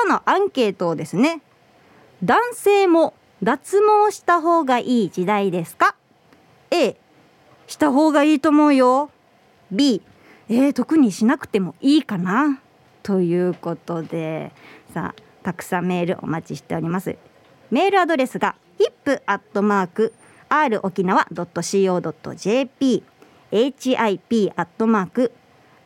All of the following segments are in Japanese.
今日のアンケートをですね男性も脱毛した方がいい時代ですか？A した方がいいと思うよ。B えー、特にしなくてもいいかな？ということでさあたくさんメールお待ちしております。メールアドレスが hip.r 沖縄 .co.jp hip アットマーク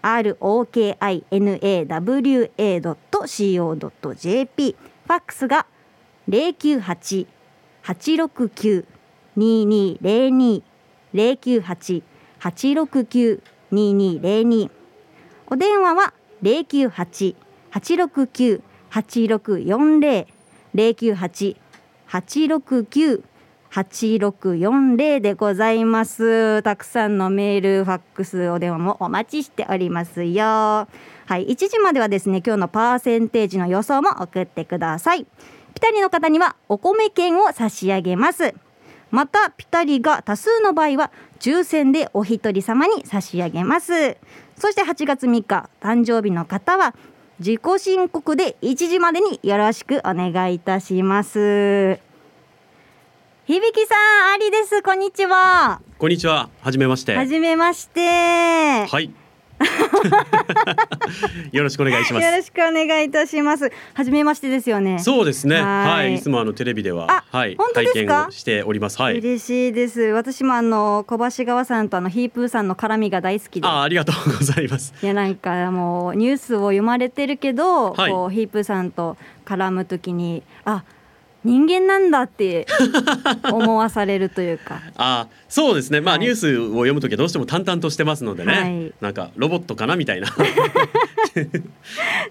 rokinawa.co.jp ファックスが098-869-2202 098-869-2202お電話は098-869-8640 098-869 8640でございます。たくさんのメールファックスお電話もお待ちしておりますよ。はい1時まではですね今日のパーセンテージの予想も送ってください。ピタリの方にはお米券を差し上げます。またピタリが多数の場合は抽選でお一人様に差し上げます。そして8月3日誕生日の方は自己申告で1時までによろしくお願いいたします。響さん、ありです。こんにちは。こんにちは。はじめまして。はじめまして。はい。よろしくお願いします。よろしくお願いいたします。はじめましてですよね。そうですね。はい、い、つもあのテレビでは、はい、本当ですか？しております。はい。嬉しいです。私もあの小橋川さんとあのヒープーさんの絡みが大好きで。あ、ありがとうございます。いやなんかもうニュースを読まれてるけど、はい、こうヒープーさんと絡むときに、あ。人間なんだって思わされるというか。あそうですね。まあ、はい、ニュースを読む時はどうしても淡々としてますのでね、はい、なんかロボットかなみたいな。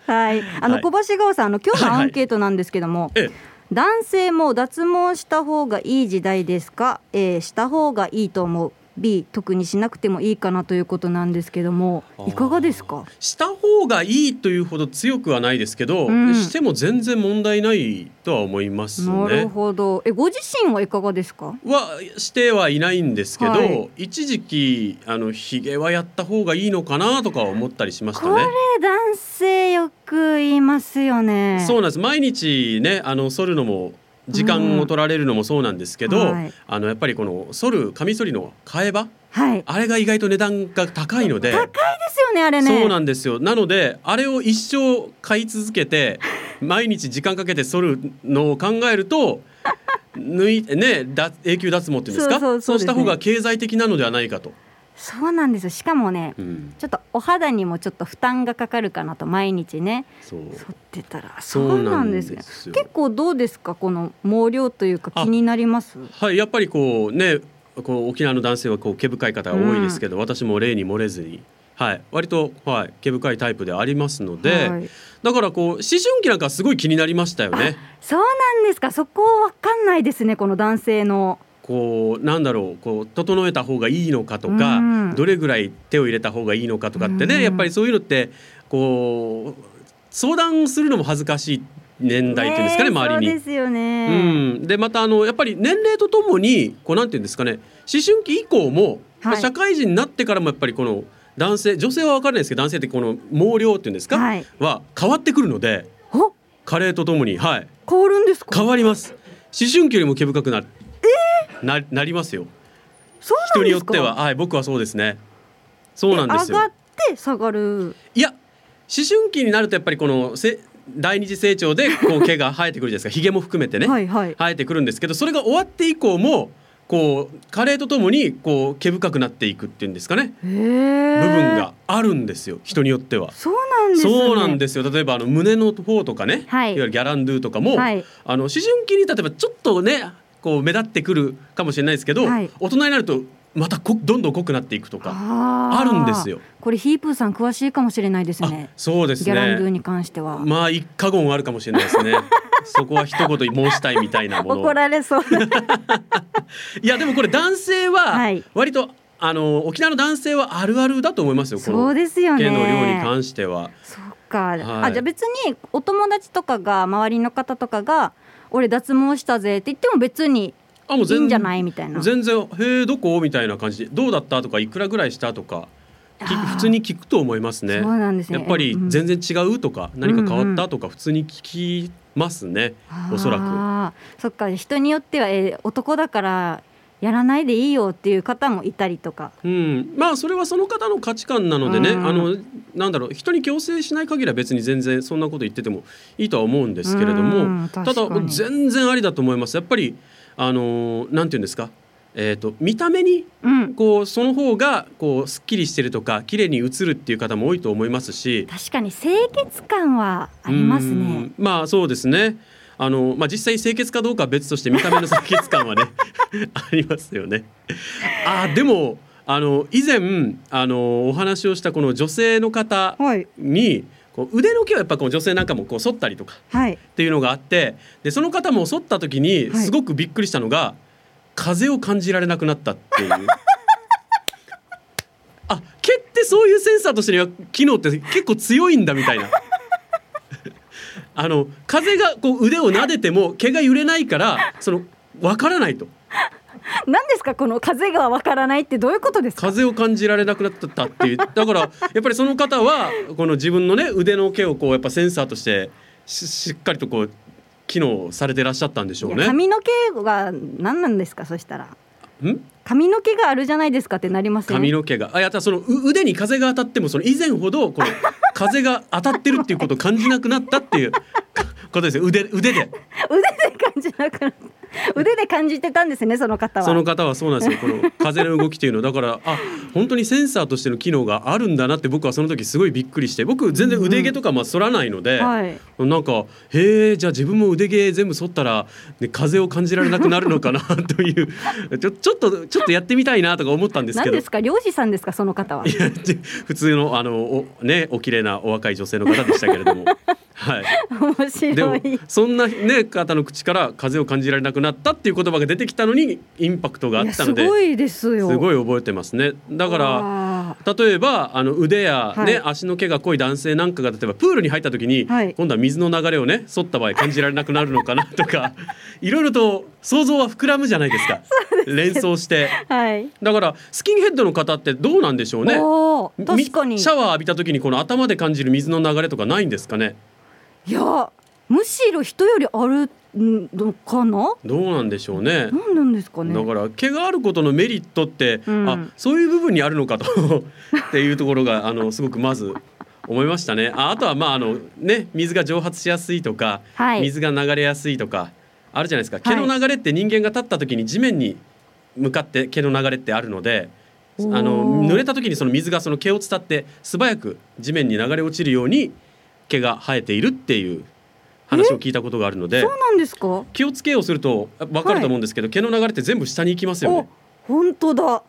はい。あの、小橋川さんあの今日のアンケートなんですけども、はいはい、男性も脱毛した方がいい時代ですか、えー、した方がいいと思う B 特にしなくてもいいかなということなんですけどもいかがですか？した方がいいというほど強くはないですけど、うん、しても全然問題ないとは思いますね。なるほど。えご自身はいかがですか？はしてはいないんですけど、はい、一時期あのひげはやった方がいいのかなとか思ったりしましたね。これ男性よく言いますよね。そうなんです。毎日ねあの剃るのも時間を取られるのもそうなんですけど、うんはい、あのやっぱりこの剃るカミソリの替え刃、はい、あれが意外と値段が高いので高いですよねあれね。そうなんですよ。なのであれを一生買い続けて 毎日時間かけて剃るのを考えると 抜いね永久脱毛っていうんですか？そうした方が経済的なのではないかと。そうなんですよ。しかもね、うん、ちょっとお肌にもちょっと負担がかかるかなと毎日ね。剃ってたら。そうなんですね結構どうですかこの毛量というか気になります？はいやっぱりこうねこう沖縄の男性はこう毛深い方が多いですけど、うん、私も例に漏れずに。はい、割と、はい、毛深いタイプでありますので、はい、だからこう思春期なんかすごい気になりましたよね。そうなんですか。そこわかんないですねこの男性の。こうなんだろうこう整えた方がいいのかとか、うん、どれぐらい手を入れた方がいいのかとかってね、うん、やっぱりそういうのってこう相談するのも恥ずかしい年代っていうんですかね、周りに。ですよね。うん、でまたあのやっぱり年齢とともにこうなんていうんですかね思春期以降も、はい、社会人になってからもやっぱりこの男性女性は分からないですけど男性ってこの毛量っていうんですか、はい、は変わってくるので加齢とともにはい。変わるんですか？変わります。思春期よりも毛深くなるななりますよ。人によっては、はい、僕はそうですね。そうなんですよ。上がって下がる。いや、思春期になるとやっぱりこのせ第二次成長でこう毛が生えてくるじゃないですか。ひげも含めてね、はいはい、生えてくるんですけど、それが終わって以降も。こう加齢とともにこう毛深くなっていくっていうんですかね部分があるんですよ人によってはそうなんです、ね、そうなんですよ例えばあの胸の方とかね、はい、いわゆるギャランドゥとかも、はい、あの思春期に例えばちょっとねこう目立ってくるかもしれないですけど、はい、大人になるとまたこどんどん濃くなっていくとかあるんですよ。これヒープーさん詳しいかもしれないですね。そうですね。ギャランドゥに関しては。まあ一過言あるかもしれないですね。そこは一言申したいみたいなもの。怒られそう。いやでもこれ男性は割と、はい、あの沖縄の男性はあるあるだと思いますよ。そうですよね。毛の量に関しては。そうか。はい、あじゃあ別にお友達とかが周りの方とかが俺脱毛したぜって言っても別にあもういいんじゃないみたいな全然「へえどこ?」みたいな感じで「どうだった?」とか「いくらぐらいした?」とか普通に聞くと思いますね。そうなんですね。やっぱり全然違うとか、うん、何か変わったとか普通に聞きますね。うんうん、おそらく。そっか人によっては、えー、男だからやらないでいいよっていう方もいたりとか、うん、まあそれはその方の価値観なのでね、うん、あのなんだろう。人に強制しない限りは別に全然そんなこと言っててもいいとは思うんですけれども、うん、ただ全然ありだと思います。やっぱりあのなんていうんですか？えーと、見た目にこう、その方がこうすっきりしてるとか綺麗に映るっていう方も多いと思いますし。確かに清潔感はありますね。まあそうですねあの、まあ、実際清潔かどうかは別として見た目の清潔感はね ありますよね。あでもあの以前あのお話をしたこの女性の方に、はいこう腕の毛はやっぱこう女性なんかもこう剃ったりとかっていうのがあって、はい、でその方も剃った時にすごくびっくりしたのが、はい、風を感じられなくなったっていう。あ毛ってそういうセンサーとしては機能って結構強いんだみたいな。あの風がこう腕を撫でても毛が揺れないからそのわからないと。何ですかこの風がわからないってどういうことですか？風を感じられなくなったっていう。だからやっぱりその方はこの自分のね腕の毛をこうやっぱセンサーとしてしっかりとこう機能されてらっしゃったんでしょうね。髪の毛が何なんですかそしたら。ん？髪の毛があるじゃないですかってなります、ね、髪の毛が。あやったその腕に風が当たってもその以前ほどこの 風が当たってるっていうことを感じなくなったっていうことですよ。腕腕で。腕で感じなくなった 腕で感じてたんですねその方は。その方はそうなんですよ。この風の動きというの。だからあ本当にセンサーとしての機能があるんだなって僕はその時すごいびっくりして。僕全然腕毛とかまあ反らないので、うんはい、なんかへえじゃあ自分も腕毛全部剃ったら、ね、風を感じられなくなるのかな という。ちょちょっとちょっとやってみたいなとか思ったんですけど。何ですか？漁師さんですか？その方は。いや普通のあのおねお綺麗なお若い女性の方でしたけれども。はい、面白い。そんな、ね、方の口から風を感じられなくなったっていう言葉が出てきたのにインパクトがあったのですごいですよ。すごい覚えてますね。だから例えばあの腕やね、はい、足の毛が濃い男性なんかが例えばプールに入った時に、はい、今度は水の流れをね沿った場合感じられなくなるのかなとか いろいろと想像は膨らむじゃないですか。連想して、はい、だからスキンヘッドの方ってどうなんでしょうね。確かに。シャワー浴びた時にこの頭で感じる水の流れとかないんですかねいやむしろ人よりあるのかな？どうなんでしょうね。何なんですかね。だから毛があることのメリットって、うん、あそういう部分にあるのかと。っていうところがあのすごくまず思いましたね。ああとはまああのね水が蒸発しやすいとか、はい、水が流れやすいとかあるじゃないですか。毛の流れって人間が立った時に地面に向かって毛の流れってあるのであの濡れた時にその水がその毛を伝って素早く地面に流れ落ちるように毛が生えているっていう話を聞いたことがあるのでそうなんですか？気をつけをすると分かると思うんですけど、はい、毛の流れって全部下に行きますよね。本当だ。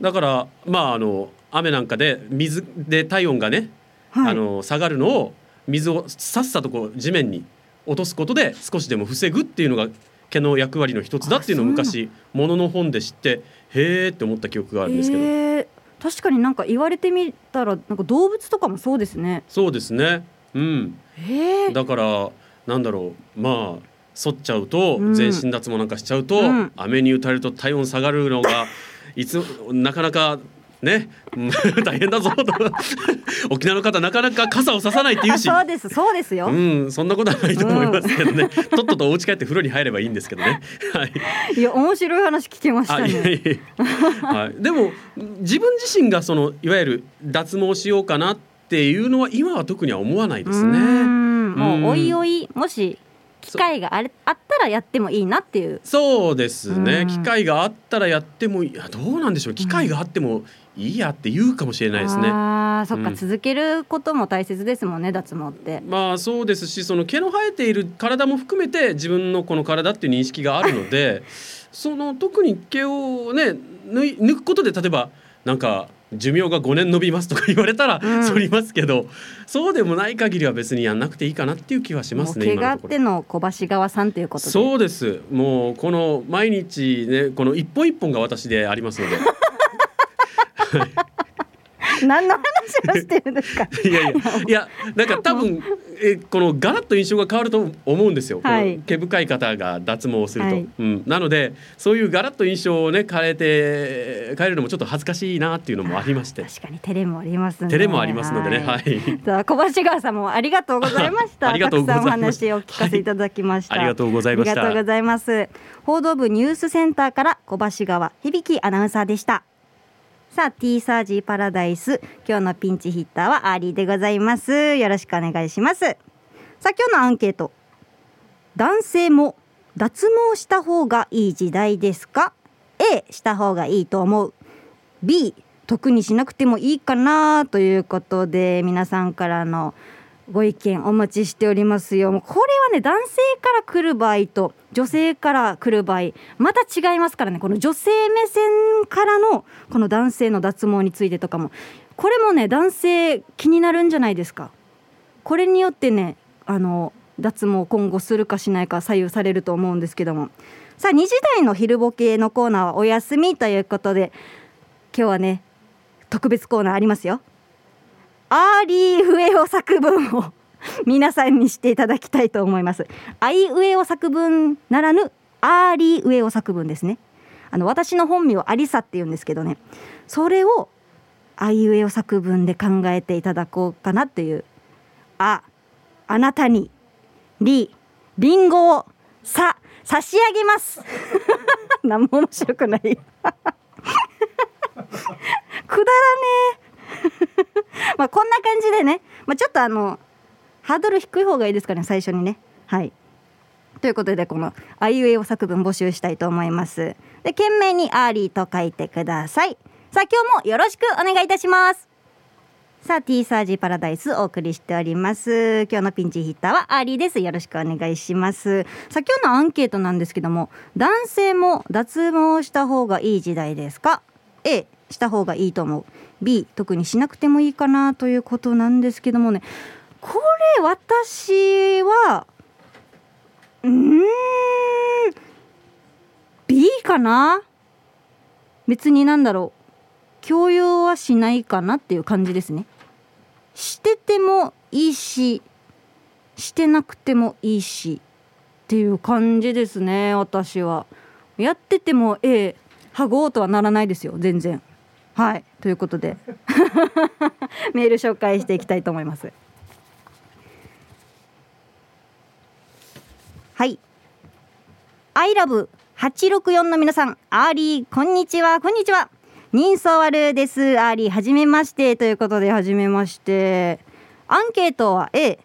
だからまああの雨なんかで水で体温がね、はい、あの下がるのを水をさっさとこう地面に落とすことで少しでも防ぐっていうのが毛の役割の一つだっていうのを昔ものの本で知ってへえって思った記憶があるんですけど。確かになんか言われてみたらなんか動物とかもそうですね。そうですね。うん。だからなんだろうまあ反っちゃうと、全身脱毛なんかしちゃうと、うん、雨に打たれると体温下がるのがいつなかなかね。大変だぞと。沖縄の方なかなか傘をささないって言うし。そうです。そうですよ。うん。そんなことはないと思いますけどね、うん、とっととお家帰って風呂に入ればいいんですけどね。はい。いや面白い話聞きましたね。はい、でも自分自身がそのいわゆる脱毛しようかなっていうのは今は特には思わないですね。もうおいおいもし機会があれあったらやってもいいなっていう。そうですね、機会があったらやってもいやどうなんでしょう。機会があってもいいやって言うかもしれないですね。あそっか、うん、続けることも大切ですもんね脱毛って。まあそうですしその毛の生えている体も含めて自分のこの体っていう認識があるので その特に毛をね抜くことで例えばなんか寿命が5年延びますとか言われたら反りますけど、うん、そうでもない限りは別にやんなくていいかなっていう気はしますね。怪我っての小橋川さんということそうですもうこの毎日ねこの一本一本が私でありますので。何の話をしてるんですか？いやいやいやなんか多分 えこのガラッと印象が変わると思うんですよ、はい、毛深い方が脱毛すると、はい、うん、なのでそういうガラッと印象をね変えて変えるのもちょっと恥ずかしいなっていうのもありまして。確かに照れもありますね照れもありますのでね。はい、はい、小橋川さんもありがとうございました。ありがとうございます。お話を聞かせていただきました、ありがとうございましありがとうございます。報道部ニュースセンターから小橋川響アナウンサーでしたさあ T サージパラダイス。今日のピンチヒッターはアーリーでございます。よろしくお願いします。さあ今日のアンケート。男性も脱毛した方がいい時代ですか？A した方がいいと思う。B 特にしなくてもいいかなということで皆さんからのご意見お待ちしておりますよこれはね男性から来る場合と女性から来る場合また違いますからね。この女性目線からのこの男性の脱毛についてとかも。これもね男性気になるんじゃないですか。これによってねあの脱毛今後するかしないか左右されると思うんですけども。さあ2時台の昼ボケのコーナーはお休みということで今日はね特別コーナーありますよ。アーリーウェオ作文を皆さんにしていただきたいと思います。アイウェオ作文ならぬアーリーウェオ作文ですね。あの私の本名アリサって言うんですけどね。それをアイウェオ作文で考えていただこうかなっていう。ああなたにリリンゴをさ差し上げます。何も面白くない。くだらねえ。まあこんな感じでね、まあ、ちょっとあのハードル低い方がいいですかね最初にね。はい。ということでこのあいうえお作文募集したいと思います。で懸命にアーリーと書いてください。さあ今日もよろしくお願いいたします。さあ T サージパラダイスお送りしております。今日のピンチヒッターはアーリーです。よろしくお願いします。さあ今日のアンケートなんですけども男性も脱毛した方がいい時代ですか？A した方がいいと思う。B 特にしなくてもいいかなということなんですけどもね。これ私はうん B かな？別になんだろう。共有はしないかなっていう感じですね。しててもいいししてなくてもいいしっていう感じですね私は。やっててもええハゴーとはならないですよ全然。はいということで。メール紹介していきたいと思います。はい。 I love 864の皆さん。アーリーこんにちは。こんにちは。人相悪です。アーリーはじめまして。ということではじめまして。アンケートは A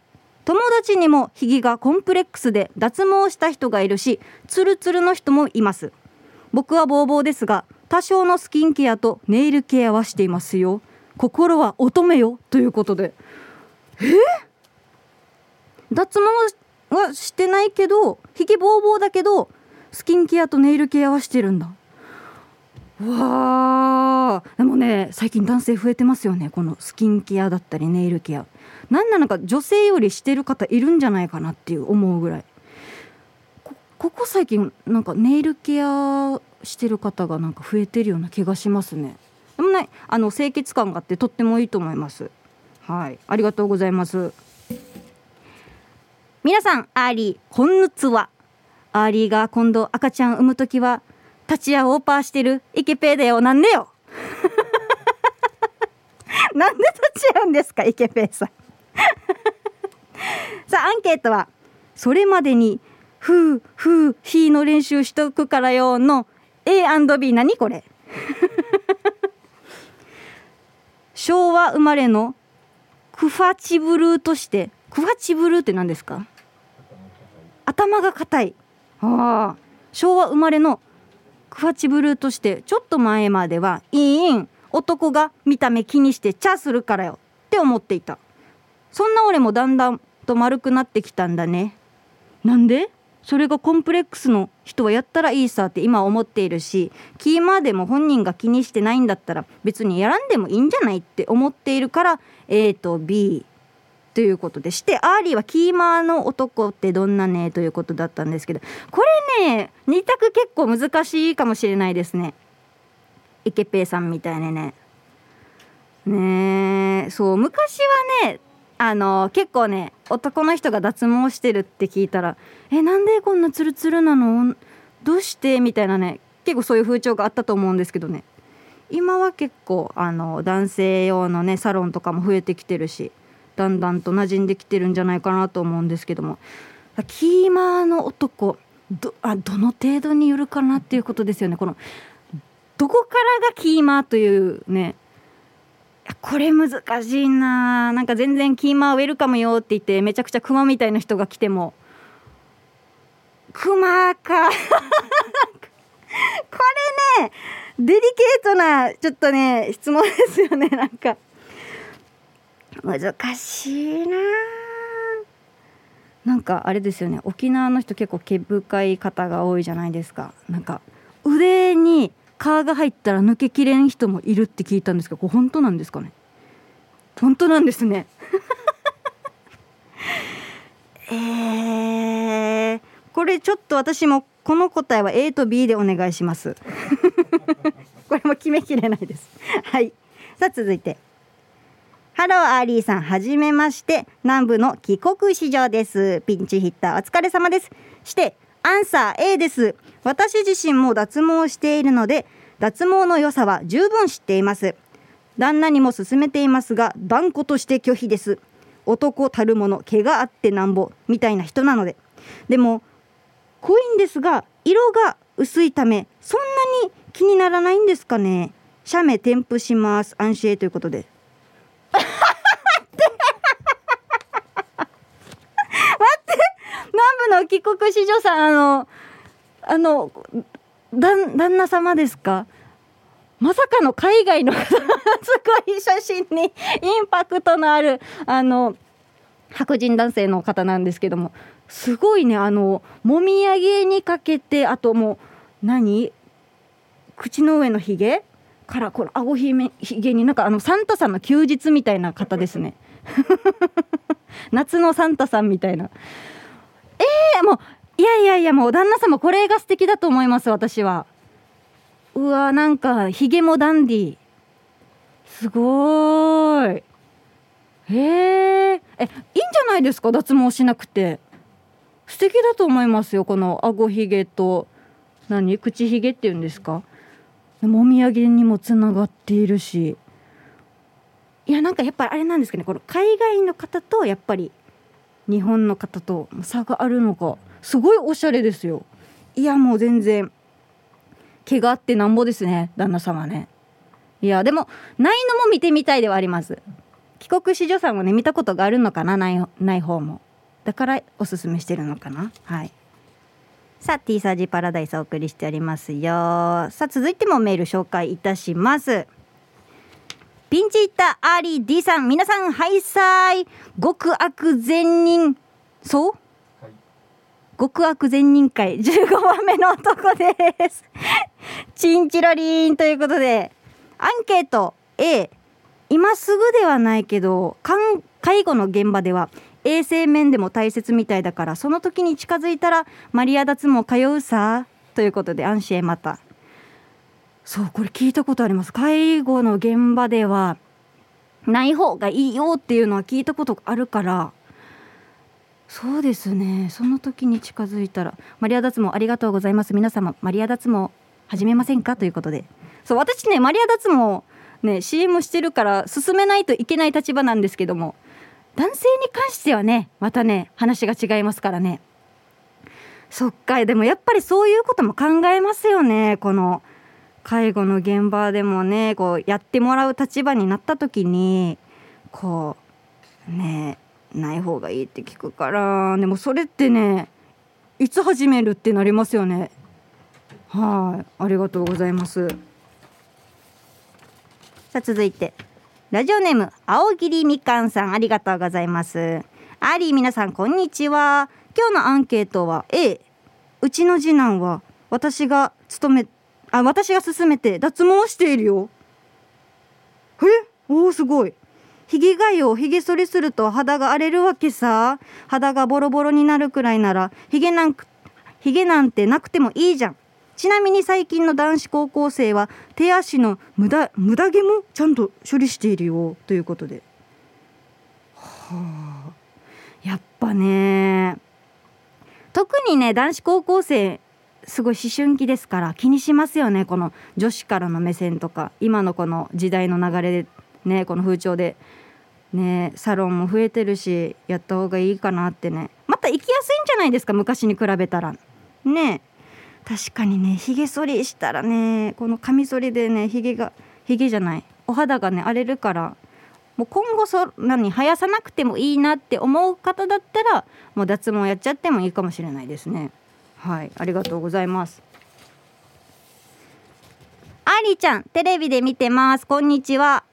友達にもひげがコンプレックスで脱毛した人がいるしツルツルの人もいます。僕はボーボーですが多少のスキンケアとネイルケアはしていますよ。心は乙女よということで。え？脱毛はしてないけどひげぼうぼうだけどスキンケアとネイルケアはしてるんだ。わあでもね最近男性増えてますよね。このスキンケアだったりネイルケア。なんなのか女性よりしてる方いるんじゃないかなっていう思うぐらい。ここ最近なんかネイルケアしてる方がなんか増えてるような気がしますね。でもねあの清潔感があってとってもいいと思います。はい。ありがとうございます。皆さんアーリーこんぬつは。アーリーが今度赤ちゃん産む時は立ち屋オーパーしてるイケペイだよ。なんでよ。なんで立ち会うんですかイケペイさん。さあアンケートはそれまでにふうふうひの練習しとくからよの A&B 何これ？昭和生まれのクファチブルーとしてクファチブルーって何ですか？頭が硬い。ああ。昭和生まれのクファチブルーとしてちょっと前まではいいん男が見た目気にしてチャするからよって思っていた。そんな俺もだんだんと丸くなってきたんだね。なんで？それがコンプレックスの人はやったらいいさって今思っているしキーマーでも本人が気にしてないんだったら別にやらんでもいいんじゃないって思っているから A と B ということでしてアーリーはキーマーの男ってどんなねということだったんですけどこれね2択結構難しいかもしれないですね。イケペイさんみたいにね。ねそう昔はねあの結構ね男の人が脱毛してるって聞いたら「えなんでこんなツルツルなの？どうして?」みたいなね結構そういう風潮があったと思うんですけどね。今は結構あの男性用のねサロンとかも増えてきてるしだんだんと馴染んできてるんじゃないかなと思うんですけども。キーマーの男どあどの程度によるかなっていうことですよね。このどこからがキーマーというねこれ難しいな。なんか全然キーマーウェルカムよって言ってめちゃくちゃクマみたいな人が来ても。クマか。これねデリケートなちょっとね質問ですよねなんか。難しいな。なんかあれですよね沖縄の人結構毛深い方が多いじゃないですか。なんか腕に皮が入ったら抜けきれん人もいるって聞いたんですけどこれ本当なんですかね？本当なんですね。えー、これちょっと私もこの答えは A と B でお願いします。これも決めきれないです。はい。さあ続いて。ハローアーリーさん。はじめまして。南部の帰国子女です。ピンチヒッター。お疲れ様です。してアンサー A です。私自身も脱毛しているので脱毛の良さは十分知っています。旦那にも勧めていますが断固として拒否です。男たるもの毛があってなんぼみたいな人なので。でも濃いんですが色が薄いためそんなに気にならないんですかね。写メ添付します。安心ということで待っての帰国子女さんあのあの旦那様ですか？まさかの海外の方 すごい写真にインパクトのあるあの白人男性の方なんですけどもすごいねあのもみあげにかけてあともう何？口の上のひげからこの顎ひめひげになんかあのサンタさんの休日みたいな方ですね。夏のサンタさんみたいな。えー、もういやいやいやもう旦那様これが素敵だと思います私は。うわなんかひげもダンディすごい。へええいいんじゃないですか脱毛しなくて。素敵だと思いますよこの顎ひげと。何？口ひげっていうんですか？もみあげにもつながっているし。いやなんかやっぱりあれなんですかねこの海外の方とやっぱり日本の方と差があるのかすごいおしゃれですよ。いやもう全然毛があってなんぼですね旦那様ね。いやでもないのも見てみたいではあります。帰国子女さんもね見たことがあるのかなないない方も。だからおすすめしてるのかな。はい。さあ T サージパラダイスお送りしておりますよ。さあ続いてもメール紹介いたします。ピンチヒッターアーリー D さん。皆さんハイサイ。極悪善人。そう、はい、極悪善人会。15番目の男です。チンチロリンということで。アンケート。A 今すぐではないけど介護の現場では衛生面でも大切みたいだからその時に近づいたらマリア脱毛通うさ。ということで安心またそうこれ聞いたことあります。介護の現場ではない方がいいよっていうのは聞いたことあるから。そうですね。その時に近づいたらマリア脱毛ありがとうございます。皆様マリア脱毛始めませんか？ということで。そう私ねマリア脱毛ね CM してるから進めないといけない立場なんですけども。男性に関してはねまたね話が違いますからね。そっか。でもやっぱりそういうことも考えますよね。この介護の現場でもねこうやってもらう立場になった時にこうねない方がいいって聞くからでもそれってねいつ始めるってなりますよね。はい。ありがとうございます。さあ続いて。ラジオネーム青桐みかんさん。ありがとうございます。アリー皆さんこんにちは。今日のアンケートは A うちの次男は私が勤めあ私が勧めて脱毛しているよ。え？おおすごい。ひげがよひげ剃りすると肌が荒れるわけさ。肌がボロボロになるくらいならひげなんひげなんてなくてもいいじゃん。ちなみに最近の男子高校生は手足の無駄無駄毛もちゃんと処理しているよ。ということで。はあ。やっぱね。特にね男子高校生すごい思春期ですから気にしますよねこの女子からの目線とか今のこの時代の流れでねこの風潮でねサロンも増えてるしやった方がいいかなってね。また行きやすいんじゃないですか昔に比べたら。ね。確かにねひげ剃りしたらねこのカミソリでねひげがひげじゃないお肌がね荒れるからもう今後そ何生やさなくてもいいなって思う方だったらもう脱毛やっちゃってもいいかもしれないですね。はいありがとうございます。ありちゃんテレビで見てます。こんにちは。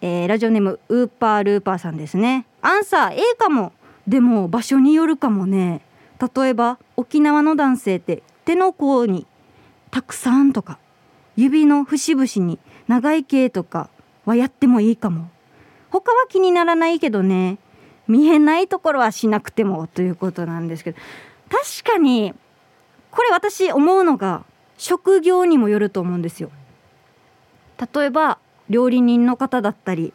えー、ラジオネームウーパールーパーさんですね。アンサー A かも。でも場所によるかもね。例えば沖縄の男性って手の甲にたくさんとか指の節々に長い毛とかはやってもいいかも。他は気にならないけどね。見えないところはしなくてもということなんですけど。確かにこれ私思うのが職業にもよると思うんですよ。例えば料理人の方だったり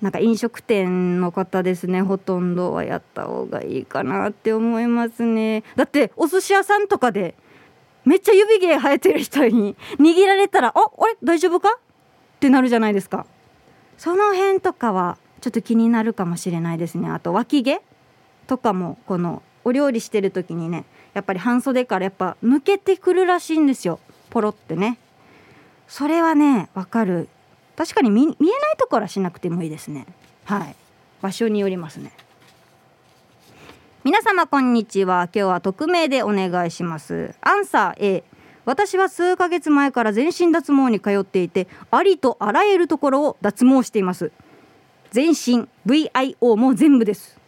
なんか飲食店の方ですねほとんどはやった方がいいかなって思いますね。だってお寿司屋さんとかでめっちゃ指毛生えてる人に 握られたら「ああれ大丈夫か?」ってなるじゃないですか。その辺とかはちょっと気になるかもしれないですね。あと脇毛とかもこのお料理してる時にねやっぱり半袖からやっぱ抜けてくるらしいんですよ。ポロってね。それはねわかる。確かに見えないところはしなくてもいいですね。はい。場所によりますね。皆様こんにちは。今日は匿名でお願いします。アンサー A 私は数ヶ月前から全身脱毛に通っていてありとあらゆるところを脱毛しています。全身 VIO も全部です。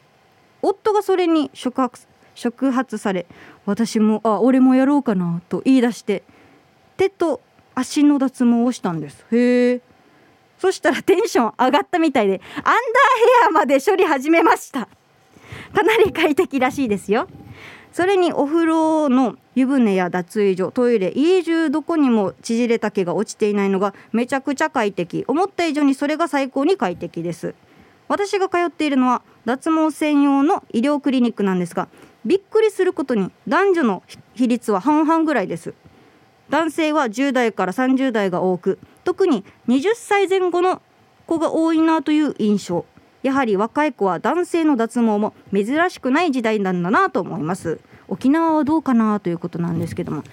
夫がそれに触発触発され私もあ俺もやろうかなと言い出して手と足の脱毛をしたんです。へえ。そしたらテンション上がったみたいでアンダーヘアまで処理始めました。かなり快適らしいですよ。それにお風呂の湯船や脱衣所トイレ家中どこにも縮れた毛が落ちていないのがめちゃくちゃ快適。思った以上にそれが最高に快適です。私が通っているのは脱毛専用の医療クリニックなんですがびっくりすることに男女の比率は半々ぐらいです。男性は10代から30代が多く特に20歳前後の子が多いなという印象。やはり若い子は男性の脱毛も珍しくない時代なんだなと思います。沖縄はどうかなということなんですけども。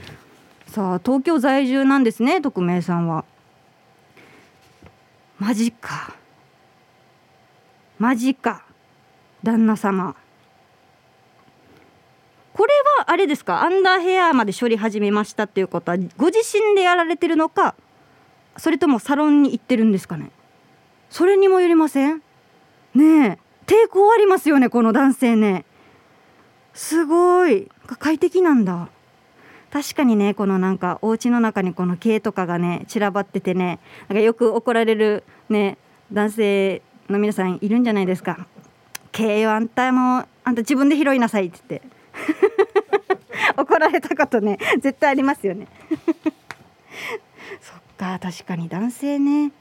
さあ東京在住なんですね匿名さんは。マジか。マジか。旦那様。これはあれですか？アンダーヘアまで処理始めましたっていうことはご自身でやられてるのかそれともサロンに行ってるんですかね？それにもよりません？ねえ抵抗ありますよねこの男性ね。すごい。快適なんだ。確かにねこのなんかお家の中にこの毛とかがね散らばっててねなんかよく怒られるね男性の皆さんいるんじゃないですか毛をあんたもあんた自分で拾いなさいって言って。怒られたことね絶対ありますよね。そっか確かに男性ね。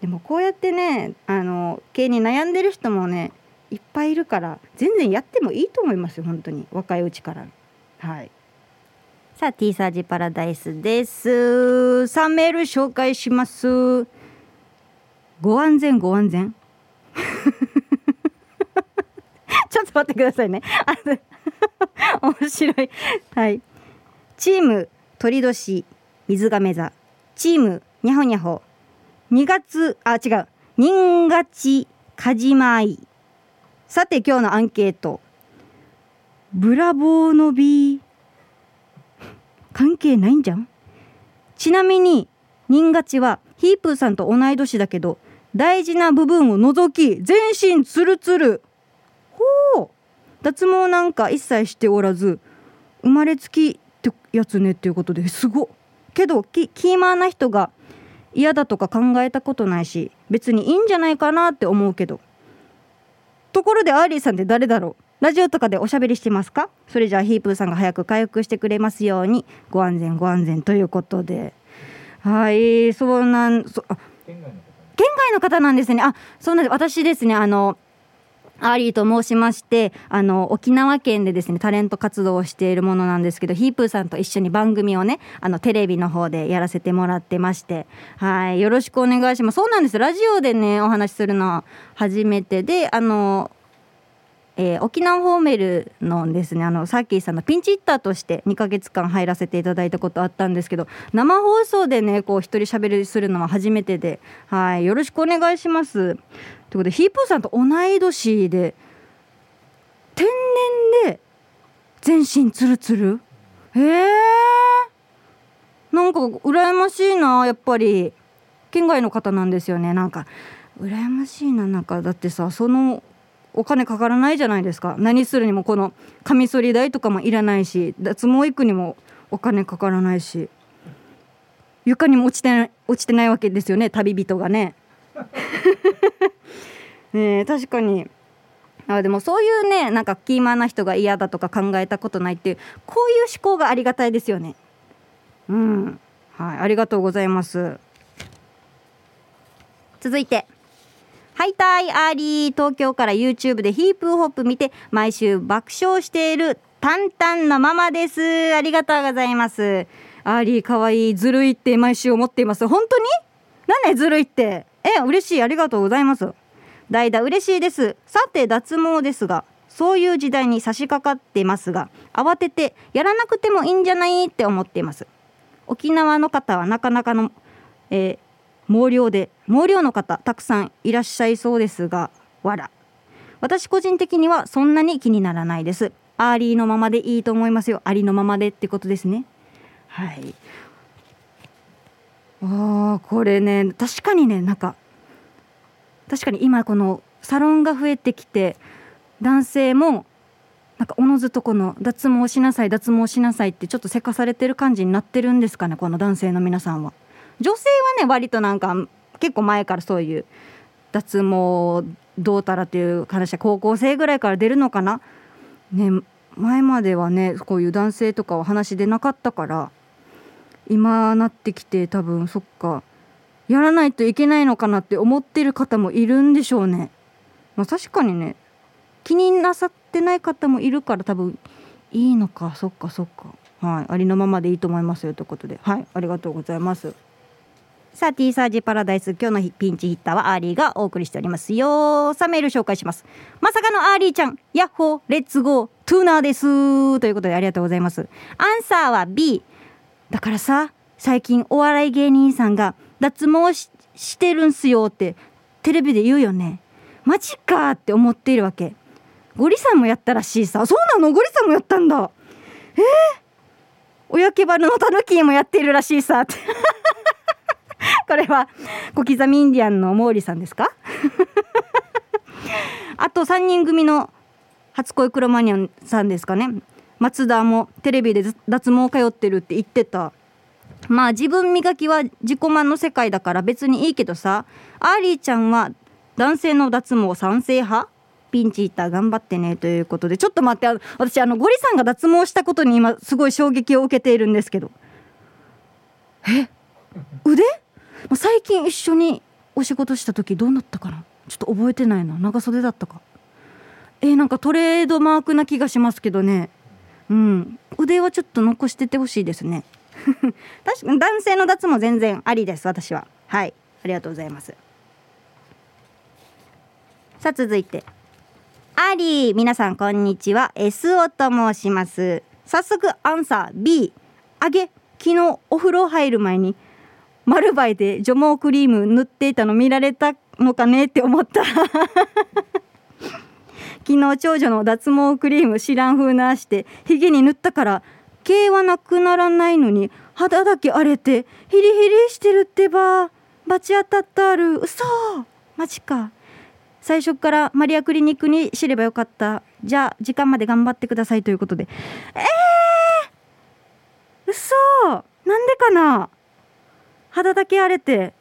でもこうやってねあの経に悩んでる人もねいっぱいいるから全然やってもいいと思いますよ本当に。若いうちから。はい。さあ T サージパラダイスです。3メール紹介します。ご安全ご安全。ちょっと待ってくださいね。面白い。はい。チーム鳥年水亀座。チームにゃほにゃほ2月あ違う。人勝ちかじまいさて今日のアンケート。ブラボーの B 関係ないんじゃん？ちなみに人勝ちはヒープーさんと同い年だけど大事な部分を除き全身ツルツル。ほう。脱毛なんか一切しておらず生まれつきってやつねっていうことですごっ。けどキーマーな人が嫌だとか考えたことないし別にいいんじゃないかなって思うけど。ところでアーリーさんって誰だろう？ラジオとかでおしゃべりしてますか？それじゃあヒープーさんが早く回復してくれますようにご安全ご安全ということで。はいそうなんそあ県外の方なんですね。あそうなんです。私ですねあのアーリーと申しましてあの沖縄県でですねタレント活動をしているものなんですけどヒープーさんと一緒に番組をねあのテレビの方でやらせてもらってましてはいよろしくお願いします。そうなんです。ラジオでねお話しするのは初めてであのえー、沖縄ホーメルのですねあのサッキーさんのピンチヒッターとして2ヶ月間入らせていただいたことあったんですけど生放送でねこう一人喋りするのは初めてではいよろしくお願いします。ということでヒープーさんと同い年で天然で全身ツルツル？へえなんか羨ましいなやっぱり。県外の方なんですよね。なんか羨ましいななんか。だってさそのお金かからないじゃないですか何するにもこのカミソリ代とかもいらないし脱毛行くにもお金かからないし床にも落ちて落ちてないわけですよね旅人がね。ね確かにあでもそういうねなんかキーマンな人が嫌だとか考えたことないっていうこういう思考がありがたいですよね。うんはいありがとうございます。続いて。ハイタイアーリー東京から YouTube でヒープーホップ見て毎週爆笑しているタンタンのママです。ありがとうございます。アーリーかわいい。ずるいって毎週思っています。本当に？なんでずるいって？え嬉しい。ありがとうございます。代打嬉しいです。さて脱毛ですがそういう時代に差し掛かってますが慌ててやらなくてもいいんじゃない？って思っています。沖縄の方はなかなかの、えー毛量で毛量の方たくさんいらっしゃいそうですがわら。私個人的にはそんなに気にならないです。アーリーのままでいいと思いますよ。ありのままでってことですね。はい。あこれね確かにねなんか確かに今このサロンが増えてきて男性もなんかおのずとこの脱毛しなさい脱毛しなさいってちょっとせかされてる感じになってるんですかねこの男性の皆さんは。女性はね割となんか結構前からそういう脱毛どうたらという話は高校生ぐらいから出るのかな？ね前まではねこういう男性とかは話出なかったから今なってきて多分そっかやらないといけないのかなって思ってる方もいるんでしょうね。まあ、確かにね気になさってない方もいるから多分いいのかそっかそっかはいありのままでいいと思いますよということではいありがとうございます。さあ ティーサージパラダイス。今日のピンチヒッターはアーリーがお送りしておりますよ。さあメール紹介します。まさかのアーリーちゃんヤッホーレッツゴートゥーナーです。ということでありがとうございます。アンサーは B だからさ最近お笑い芸人さんが脱毛してるんすよってテレビで言うよね。マジかって思っているわけ。ゴリさんもやったらしいさ。そうなの？ゴリさんもやったんだ。えー、親毛バルのタヌキンもやっているらしいさって。これは小刻みインディアンの毛利さんですか？あと3人組の初恋クロマニアンさんですかね。松田もテレビで脱毛通ってるって言ってた。まあ自分磨きは自己満の世界だから別にいいけどさ。アーリーちゃんは男性の脱毛賛成派？ピンチヒッター頑張ってね。ということでちょっと待って私あのゴリさんが脱毛したことに今すごい衝撃を受けているんですけど。え？腕？最近一緒にお仕事した時どうなったかな？ちょっと覚えてないな。長袖だったか。えー、なんかトレードマークな気がしますけどね。うん。腕はちょっと残しててほしいですね。確かに男性の脱も全然ありです私は。はい。ありがとうございます。さあ続いて。アリー皆さんこんにちは。SO と申します。早速アンサー。B あげ昨日お風呂入る前に丸バイで除毛クリーム塗っていたの見られたのかねって思った。昨日長女の脱毛クリーム知らん風なしてヒゲに塗ったから毛はなくならないのに肌だけ荒れてヒリヒリしてるってば。バチ当たったある。嘘。マジか。最初からマリアクリニックに知ればよかった。じゃあ時間まで頑張ってくださいということで。えー、嘘。なんでかな？肌だけ荒れて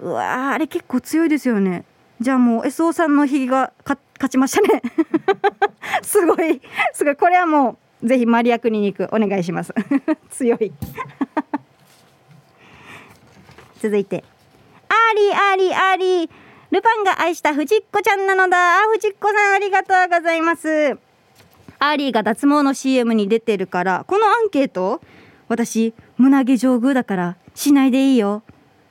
うわあれ結構強いですよね。じゃあもう SO さんのひげが勝ちましたね。すごい。すごい。これはもうぜひマリアクリニックお願いします。強い。続いて。ありありありルパンが愛した藤子ちゃんなのだ。あ藤子さんありがとうございます。アーリーが脱毛の CM に出てるからこのアンケート私胸毛ジョーグーだからしないでいいよ。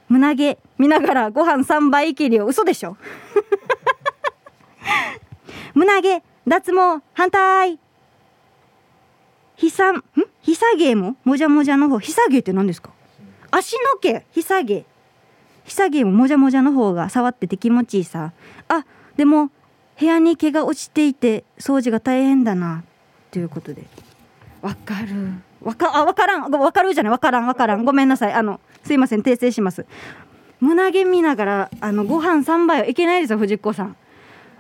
胸毛見ながらご飯3倍いけるよ。嘘でしょ？胸毛脱毛反対。ひさん？ひさ毛も？もじゃもじゃの方。ひさ毛って何ですか？足の毛ひさ毛。ひさ毛ももじゃもじゃの方が触ってて気持ちいいさ。あでも部屋に毛が落ちていて掃除が大変だな。ということで。わかる。わかあわからん。分かるじゃない？分からん分からん。ごめんなさい。あのすいません。訂正します。胸毛見ながらあのご飯3杯はいけないですよ藤子さん。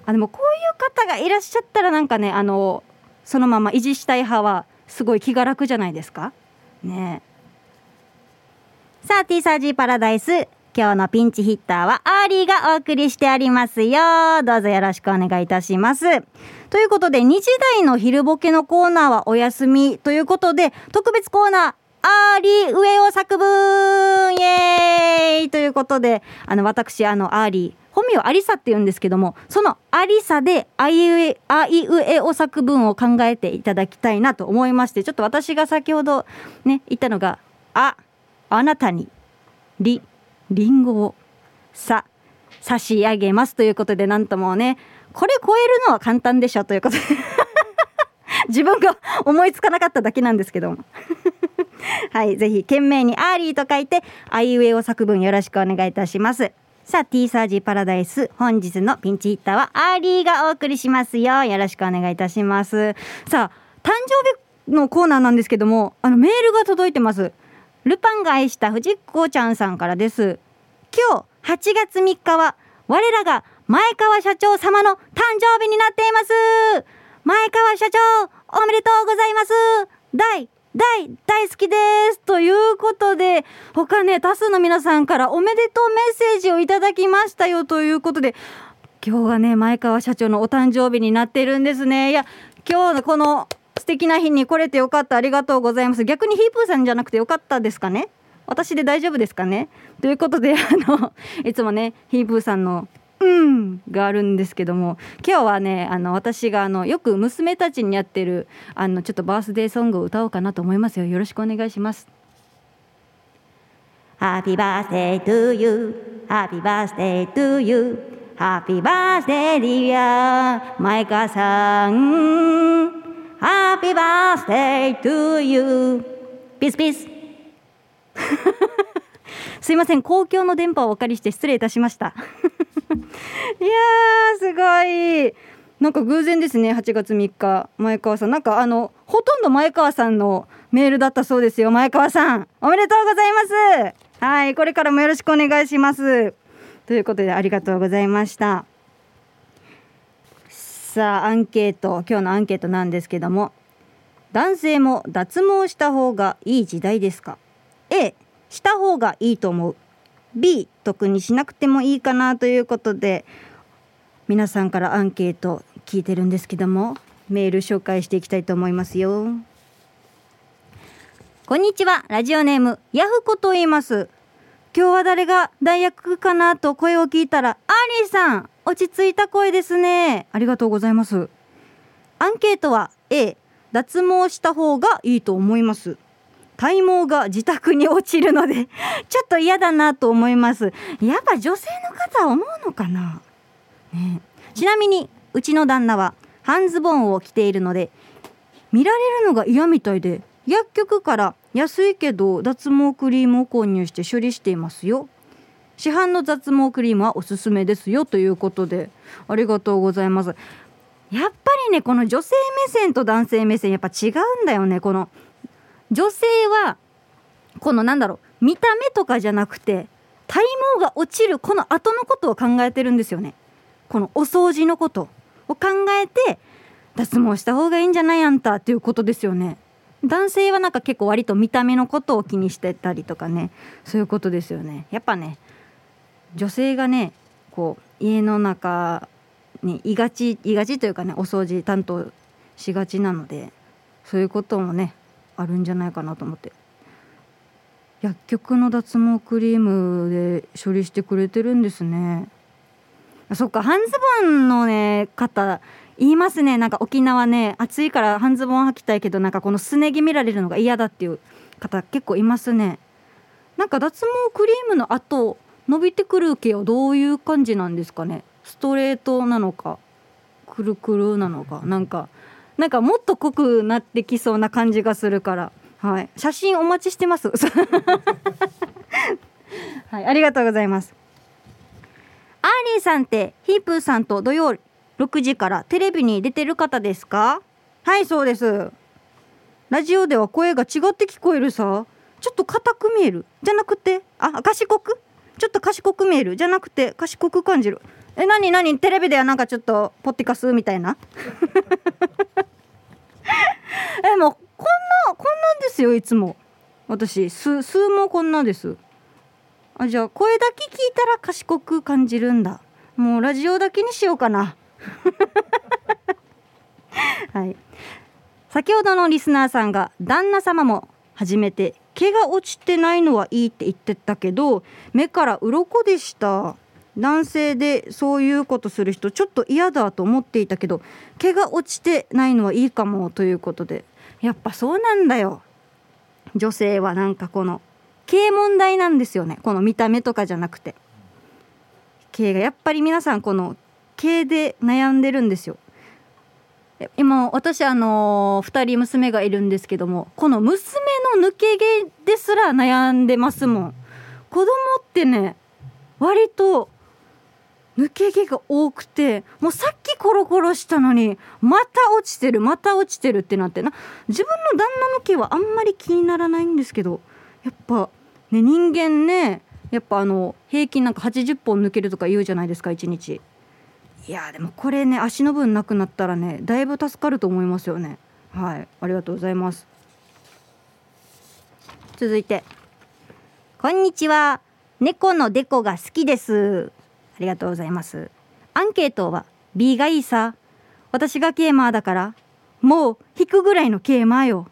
あでもこういう方がいらっしゃったらなんかねあのそのまま維持したい派はすごい気が楽じゃないですか？ねさあ ティーサージパラダイス。今日のピンチヒッターはアーリーがお送りしておりますよどうぞよろしくお願いいたします。ということで2時台の昼ボケのコーナーはお休みということで特別コーナーアーリーあいうえお作文イエーイということであの私あのアーリー本名アリサって言うんですけどもそのアリサであいうえあいうえお作文を考えていただきたいなと思いましてちょっと私が先ほどね言ったのが「ああなたにり」りんごをさ差し上げますということでなんともねこれ超えるのは簡単でしょということで。自分が思いつかなかっただけなんですけども。はいぜひ懸命にアーリーと書いてあいうえお作文よろしくお願いいたします。さあ T サージパラダイス本日のピンチヒッターはアーリーがお送りしますよ。よろしくお願いいたします。さあ誕生日のコーナーなんですけどもあのメールが届いてますルパンが愛した藤子ちゃんさんからです今日8月3日は我らが前川社長様の誕生日になっています。前川社長おめでとうございます。大大大好きです。ということで他ね多数の皆さんからおめでとうメッセージをいただきましたよということで今日がね前川社長のお誕生日になっているんですね。いや今日のこの素敵な日に来れてよかった。ありがとうございます。逆にヒープーさんじゃなくてよかったですかね？私で大丈夫ですかね？ということで あのいつもねヒープーさんの「うん」があるんですけども今日はねあの私があのよく娘たちにやってるあのちょっとバースデーソングを歌おうかなと思いますよ。よろしくお願いします。Happy birthday to you. Happy birthday to you. Happy birthday dear 前川さん。Happy birthday to you. ピースピース すいません公共の電波をお借りして失礼いたしました。いやすごい。なんか偶然ですね8月3日。前川さん。なんかあのほとんど前川さんのメールだったそうですよ。前川さんおめでとうございます。はいこれからもよろしくお願いします。ということでありがとうございました。さあアンケート。今日のアンケートなんですけども男性も脱毛した方がいい時代ですか？A した方がいいと思う。B 特にしなくてもいいかなということで皆さんからアンケート聞いてるんですけどもメール紹介していきたいと思いますよ。こんにちは。ラジオネームヤフコと言います。今日は誰が代役かなと声を聞いたらアーリーさん落ち着いた声ですね。ありがとうございます。アンケートは A 脱毛した方がいいと思います。体毛が自宅に落ちるので ちょっと嫌だなと思います。やっぱ女性の方は思うのかな、ね、ちなみにうちの旦那は半ズボンを着ているので見られるのが嫌みたいで薬局から安いけど脱毛クリームを購入して処理していますよ。市販の脱毛クリームはおすすめですよということでありがとうございます。やっぱりねこの女性目線と男性目線やっぱ違うんだよね。この女性はこのなんだろう見た目とかじゃなくて体毛が落ちるこの後のことを考えてるんですよね。このお掃除のことを考えて脱毛した方がいいんじゃないあんたっていうことですよね。男性はなんか結構割と見た目のことを気にしてたりとかね。そういうことですよね。やっぱね女性がねこう家の中にいがちいがちというかねお掃除担当しがちなのでそういうこともねあるんじゃないかなと思って。薬局の脱毛クリームで処理してくれてるんですね。そっか半ズボンのね方言いますね。なんか沖縄ね暑いから半ズボン履きたいけどなんかこのすね毛見られるのが嫌だっていう方結構いますね。なんか脱毛クリームの後伸びてくる毛はどういう感じなんですかね？ストレートなのかくるくるなのかなんかなんかもっと濃くなってきそうな感じがするから。はい、写真お待ちしてます。はい、ありがとうございます。アーリーさんってヒープーさんと土曜6時からテレビに出てる方ですか？はいそうです。ラジオでは声が違って聞こえるさ。ちょっと硬く見える。じゃなくてあ賢く？ちょっと賢く見える。じゃなくて賢く感じる。えなになにテレビではなんかちょっとポッティカスみたいな？えもうこんなこんなんですよいつも。私数数もこんなです。あじゃあ声だけ聞いたら賢く感じるんだ。もうラジオだけにしようかな。はい。先ほどのリスナーさんが旦那様も初めて毛が落ちてないのはいいって言ってたけど目から鱗でした。男性でそういうことする人ちょっと嫌だと思っていたけど毛が落ちてないのはいいかもということで。やっぱそうなんだよ。女性はなんかこの毛問題なんですよね。この見た目とかじゃなくて。毛がやっぱり皆さんこの毛で悩んでるんですよ。今私あの2人娘がいるんですけどもこの娘の抜け毛ですら悩んでますもん。子供ってね割と抜け毛が多くてもうさっきコロコロしたのにまた落ちてるまた落ちてるってなってな。自分の旦那の毛はあんまり気にならないんですけどやっぱね人間ねやっぱあの平均なんか80本抜けるとか言うじゃないですか1日。いやでもこれね足の分なくなったらねだいぶ助かると思いますよね。はいありがとうございます。続いて。こんにちは。猫のデコが好きです。りがとうございます。アンケートは B がいいさ。私がケーマーだからもう引くぐらいのケーマーよ。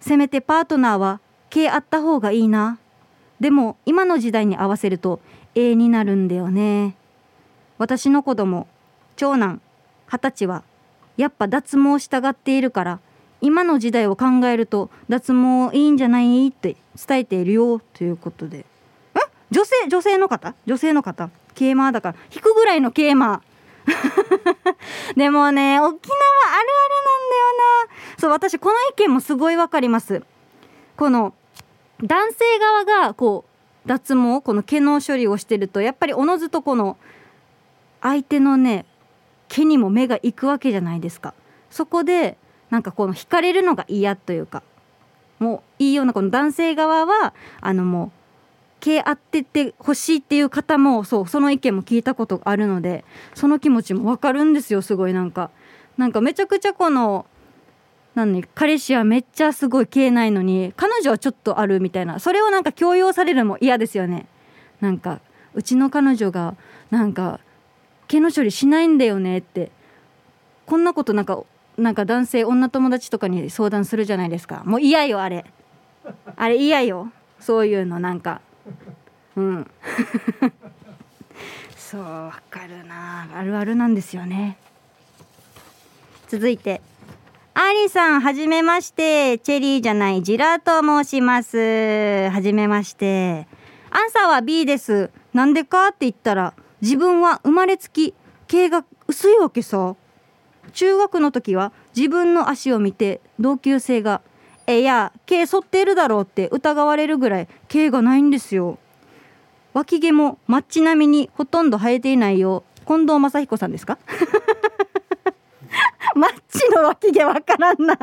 せめてパートナーは毛あった方がいいな。でも今の時代に合わせると A になるんだよね。私の子供長男二十歳はやっぱ脱毛したがっているから今の時代を考えると脱毛いいんじゃないって伝えているよ。ということで。え？女性女性の方？女性の方？ケーマーだから引くぐらいのケーマー。でもね沖縄あるあるなんだよな。そう私この意見もすごいわかります。この男性側がこう脱毛この毛の処理をしてるとやっぱりおのずとこの相手のね毛にも目が行くわけじゃないですか。そこでなんかこの惹かれるのが嫌というかもういいようなこの男性側はあのもう毛当ててほしいっていう方もそうその意見も聞いたことがあるのでその気持ちも分かるんですよすごいなんか。なんかめちゃくちゃこの何彼氏はめっちゃすごい毛ないのに彼女はちょっとあるみたいなそれをなんか強要されるのも嫌ですよね。なんかうちの彼女がなんか毛の処理しないんだよねってこんなことなんかなんか男性女友達とかに相談するじゃないですか。もう嫌よあれ。あれ嫌よ。そういうのなんか。うん。そうわかるな。あるあるなんですよね。続いてアリさんはじめまして。チェリーじゃないジラーと申します。はじめまして。アンサーは B です。なんでかって言ったら自分は生まれつき毛が薄いわけさ。中学の時は自分の足を見て同級生が「えや毛剃っているだろう」って疑われるぐらい毛がないんですよ。脇毛もマッチ並みにほとんど生えていないよ近藤正彦さんですか？マッチの脇毛わからんな。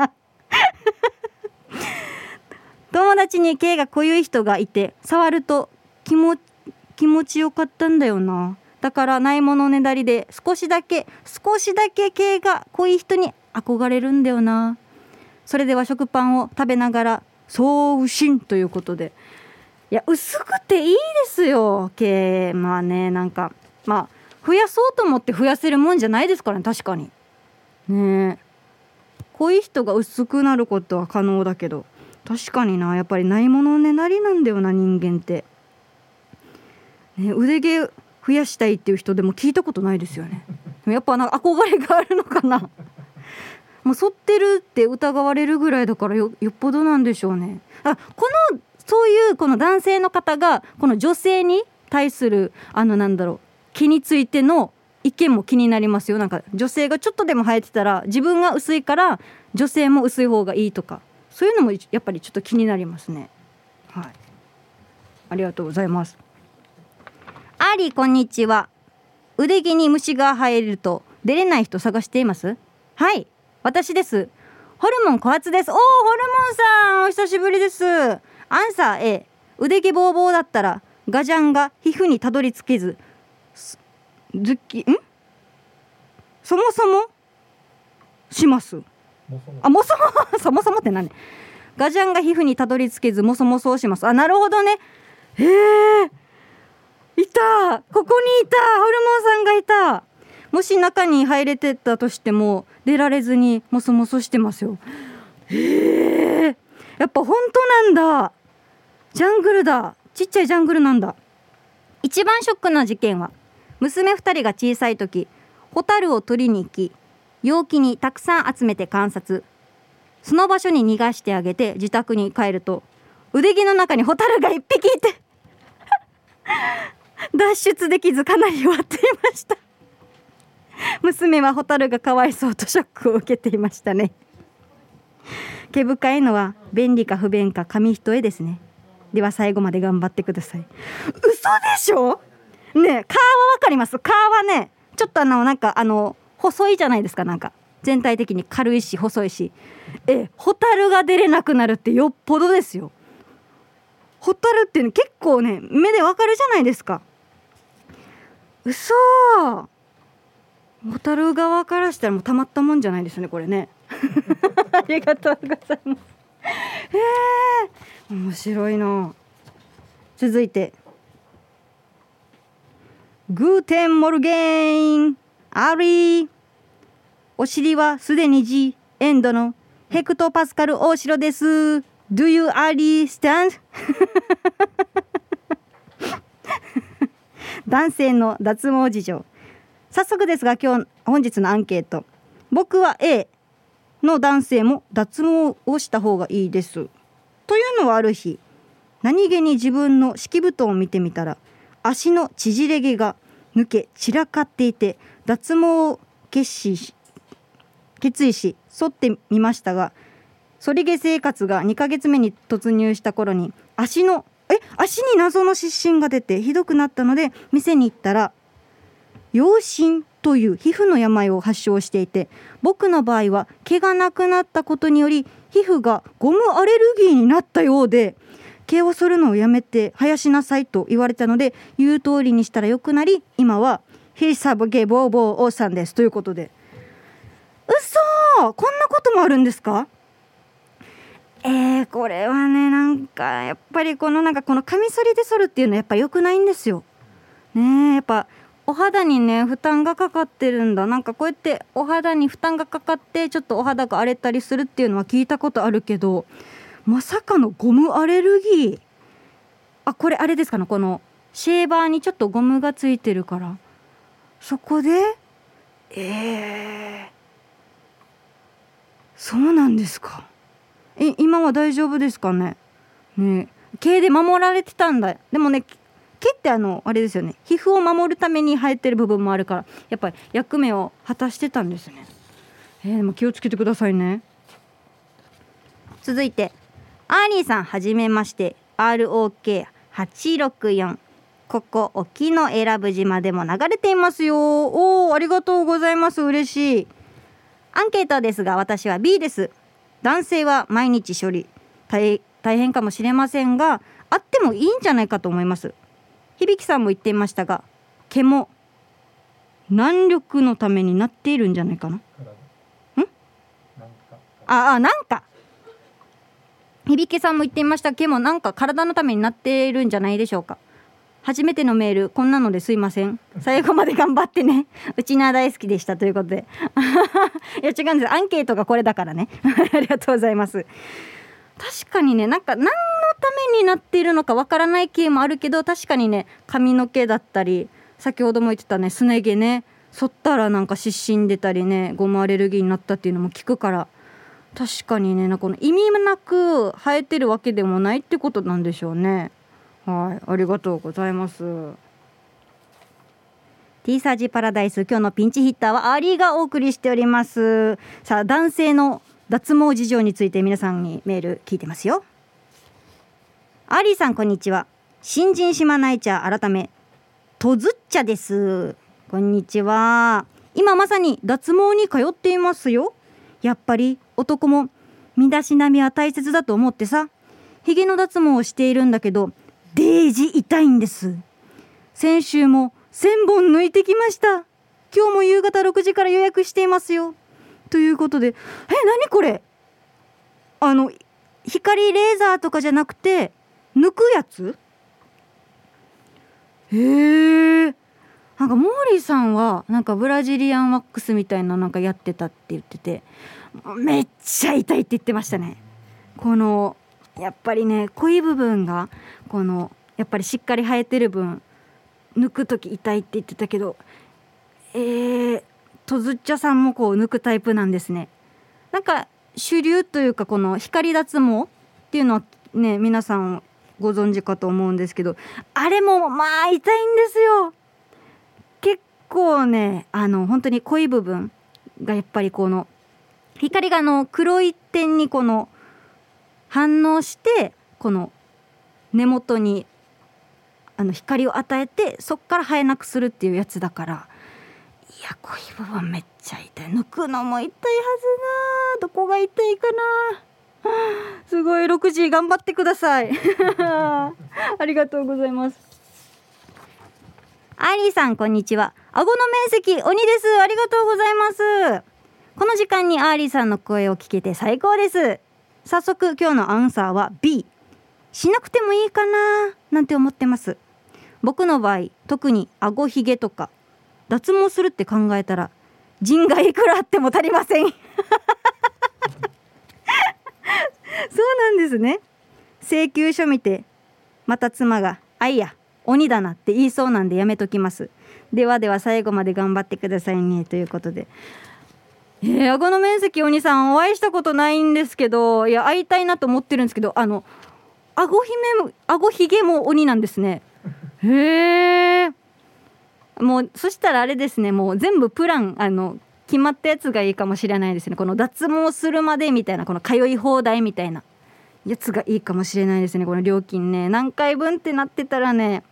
友達に毛が濃い人がいて触ると気も気持ちよかったんだよな。だからないものねだりで少しだけ少しだけ毛が濃い人に憧れるんだよな。それでは食パンを食べながらそうしんということで。いや薄くていいですよ毛まあね。なんかまあ増やそうと思って増やせるもんじゃないですからね確かに。ねえ。濃い人が薄くなることは可能だけど確かにな。やっぱりないものねなりなんだよな人間って、ね、腕毛増やしたいっていう人でも聞いたことないですよね。やっぱなんか憧れがあるのかな。もう反ってるって疑われるぐらいだからよっぽどなんでしょうね。あこのそういうこの男性の方がこの女性に対するあのなんだろう気についての意見も気になりますよ。なんか女性がちょっとでも生えてたら自分が薄いから女性も薄い方がいいとかそういうのもやっぱりちょっと気になりますね。はい。ありがとうございます。ありこんにちは。腕毛に虫が生えると出れない人探しています？はい。私です。ホルモン小発です。おおホルモンさんお久しぶりです。アンサー A 腕毛ボーボーだったらガジャンが皮膚にたどり着けずズッキん？そもそも？します。あもそも？そもそもって何？ガジャンが皮膚にたどり着けずもそもそうします。あなるほどね。へえいた。ここにいた。ホルモンさんがいたもし中に入れてたとしても出られずにもそもそしてますよ。へえやっぱ本当なんだ。ジャングルだ。ちっちゃいジャングルなんだ。一番ショックな事件は娘2人が小さい時ホタルを取りに行き陽気にたくさん集めて観察。その場所に逃がしてあげて自宅に帰ると腕木の中にホタルが1匹いて脱出できずかなり弱っていました。娘は蛍がかわいそうとショックを受けていましたね。毛深いのは便利か不便か紙一重ですね。では最後まで頑張ってください。嘘でしょ？ね皮はわかります？皮はねちょっとあのなんかあの細いじゃないですかなんか。全体的に軽いし細いし。え蛍が出れなくなるってよっぽどですよ。蛍って、ね、結構ね目でわかるじゃないですか。嘘。小樽側からしたらもうたまったもんじゃないですねこれね。ありがとうございます。ええ。面白いな。続いて。 Guten Morgen アーリーお尻はすでに G エンドのヘクトパスカル大城です。Do you アーリー stand? 男性の脱毛事情。早速ですが今日本日のアンケート。僕は A の男性も脱毛をした方がいいです。というのはある日何気に自分の敷布団を見てみたら足の縮れ毛が抜け散らかっていて脱毛を決し決意し剃ってみましたが反り毛生活が2ヶ月目に突入した頃に足のえ足に謎の湿疹が出てひどくなったので店に行ったら陽疹という皮膚の病を発症していて僕の場合は毛がなくなったことにより皮膚がゴムアレルギーになったようで毛を剃るのをやめて生やしなさいと言われたので言う通りにしたらよくなり今はヒサブゲボーボーオーさんです。ということで。嘘！こんなこともあるんですか？えー、これはねなんかやっぱりこのなんかこのカミソリで剃るっていうのはやっぱ良くないんですよ。ねやっぱお肌にね負担がかかってるんだ。なんかこうやってお肌に負担がかかってちょっとお肌が荒れたりするっていうのは聞いたことあるけどまさかのゴムアレルギー？あこれあれですかねこのシェーバーにちょっとゴムがついてるから。そこで？えー、そうなんですか。え今は大丈夫ですかね？ね。毛で守られてたんだ。でもね毛ってあのあれですよね。皮膚を守るために生えてる部分もあるからやっぱり役目を果たしてたんですね。えー、でも気をつけてくださいね。続いてアーリーさんはじめまして ROK864 ここ沖永良部島でも流れていますよ。おおありがとうございます。嬉しい。アンケートですが私は B です。男性は毎日処理。大変かもしれませんがあってもいいんじゃないかと思います。響さんも言っていましたが毛も難力のためになっているんじゃないかな。ん？ああなんか。響さんも言っていました。毛もなんか体のためになっているんじゃないでしょうか。初めてのメールこんなのですいません。最後まで頑張ってね。うちな大好きでした。ということで。いや違うんです。アンケートがこれだからね。ありがとうございます。確かにねなんか何のためになっているのかわからない系もあるけど確かにね髪の毛だったり先ほども言ってたねすね毛ね剃ったらなんか湿疹出たりねゴムアレルギーになったっていうのも聞くから確かにねこの意味なく生えてるわけでもないってことなんでしょうね。はいありがとうございます。T サージパラダイス今日のピンチヒッターはアリがお送りしております。さあ男性の脱毛事情について皆さんにメール聞いてますよ。アリーさんこんにちは。新人島内茶改めとずっちゃです。こんにちは。今まさに脱毛に通っていますよ。やっぱり男も身だしなみは大切だと思ってさヒゲの脱毛をしているんだけどデージ痛いんです。先週も1000本抜いてきました。今日も夕方6時から予約していますよ。ということでえ何これ？あの光レーザーとかじゃなくて抜くやつ？へえ。なんかモーリーさんはなんかブラジリアンワックスみたいななんかやってたって言っててめっちゃ痛いって言ってましたね。このやっぱりね濃い部分がこのやっぱりしっかり生えてる分抜く時痛いって言ってたけどえー、とずっちゃさんもこう抜くタイプなんですね。なんか主流というかこの光脱毛っていうのはね皆さんご存知かと思うんですけどあれもまあ痛いんですよ。結構ねあの本当に濃い部分がやっぱりこの光がの黒い点にこの反応してこの根元にあの光を与えてそっから生えなくするっていうやつだからいや濃い部分めっちゃ痛い。抜くのも痛いはずな。どこが痛いかな。すごい6時頑張ってください。ありがとうございます。アリーさんこんにちは。顎の面積鬼です。ありがとうございます。この時間にアーリーさんの声を聞けて最高です。早速今日のアンサーは B しなくてもいいかななんて思ってます。僕の場合特に顎ひげとか脱毛するって考えたら人がいくらあっても足りません。そうなんですね。請求書見てまた妻が「あいや鬼だな」って言いそうなんでやめときます。ではでは最後まで頑張ってくださいね。ということで。えー、顎の面積鬼さんお会いしたことないんですけどいや会いたいなと思ってるんですけどあの顎ひめ顎ひげも鬼なんですね。へえもうそしたらあれですねもう全部プランあの決まったやつがいいかもしれないですね。この脱毛するまでみたいなこの通い放題みたいな。やつがいいかもしれないですね。この料金ね。何回分ってなってたらね。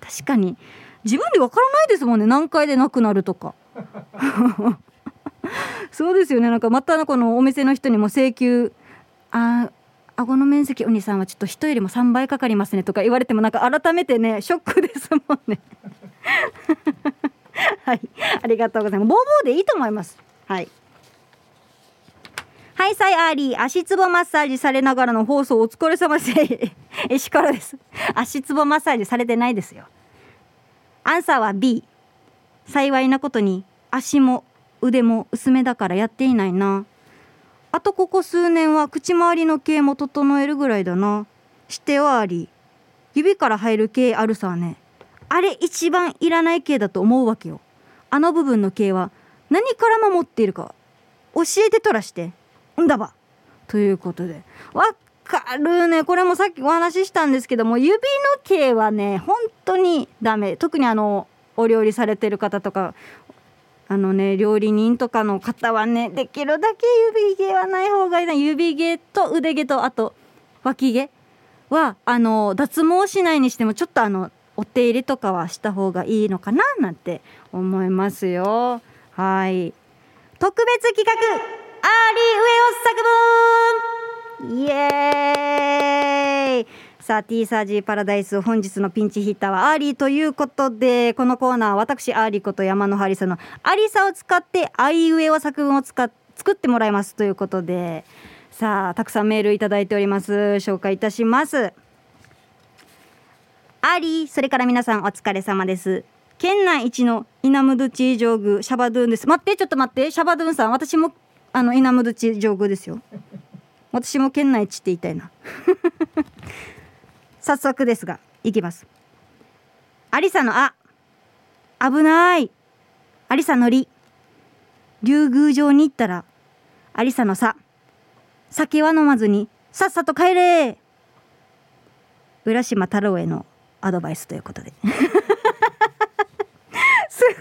確かに。自分でわからないですもんね。何回でなくなるとか。そうですよね。なんかまたこのお店の人にも請求。あ顎の面積お兄さんはちょっと人よりも3倍かかりますねとか言われてもなんか改めてねショックですもんね。はい。ありがとうございます。ボーボーでいいと思います。はい。はいさいアーリー。足つぼマッサージされながらの放送お疲れ様です。石からです。足つぼマッサージされてないですよ。アンサーは B 幸いなことに足も腕も薄めだからやっていないな。あとここ数年は口周りの毛も整えるぐらいだな。してはあり指から入る毛あるさね。あれ一番いらない毛だと思うわけよ。あの部分の毛は何から守っているか教えてとらしてんだば。ということで。わかるね。これもさっきお話ししたんですけども指の毛はね本当にダメ。特にあのお料理されてる方とかあのね料理人とかの方はねできるだけ指毛はない方がいいな。指毛と腕毛とあと脇毛はあの脱毛しないにしてもちょっとあのお手入れとかはした方がいいのかななんて思いますよ。はい。特別企画アーリーあいうえお作文イエーイ。さあ T サージーパラダイス本日のピンチヒッターはアーリーということでこのコーナー私アーリーこと山のハリさんのアリサを使ってあいうえお作文を使っ作ってもらいますということでさあたくさんメールいただいております。紹介いたします。ありそれから皆さんお疲れ様です。県内一のイナムドチ上宮シャバドゥンです。待ってちょっと待って。シャバドゥンさん私もあのイナムドチ上宮ですよ。私も県内一って言いたいな。早速ですがいきます。ありさのあ。危ない。ありさのり。竜宮城に行ったらありさのさ。酒は飲まずにさっさと帰れ。浦島太郎へのアドバイスということで。すごい。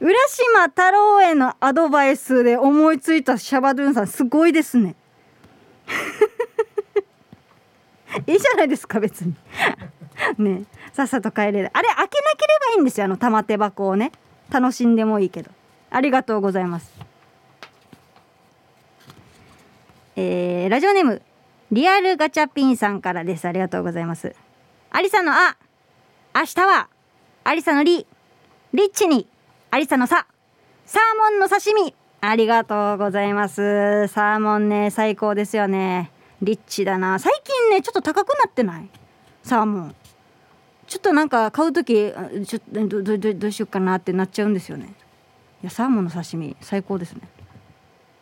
浦島太郎へのアドバイスで思いついたシャバドゥンさんすごいですね。いいじゃないですか別に。ね。さっさと帰れる。あれ開けなければいいんですよあの玉手箱をね。楽しんでもいいけど。ありがとうございます。えー、ラジオネームリアルガチャピンさんからです。ありがとうございます。アリサのあ明日はアリサのリリッチにアリサのさサーモンの刺身。ありがとうございます。サーモンね最高ですよね。リッチだな。最近ねちょっと高くなってない？サーモン。ちょっとなんか買う時ちょどどどどうしようかなってなっちゃうんですよね。いやサーモンの刺身最高ですね。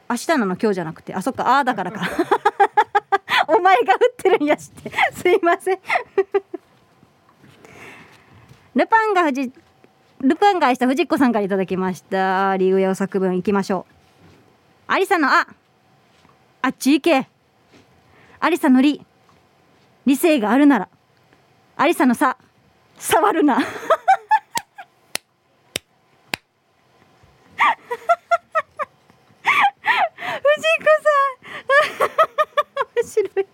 明日なの今日じゃなくて。あそっか。ああだからか。お前が売ってるんやして。すいません。ルパンが藤ルパンが愛した藤子さんからいただきました。リーグ用作文いきましょう。アリサのああっち行け。アリサのり理性があるなら。アリサのさ触るな。藤子さん。面白い。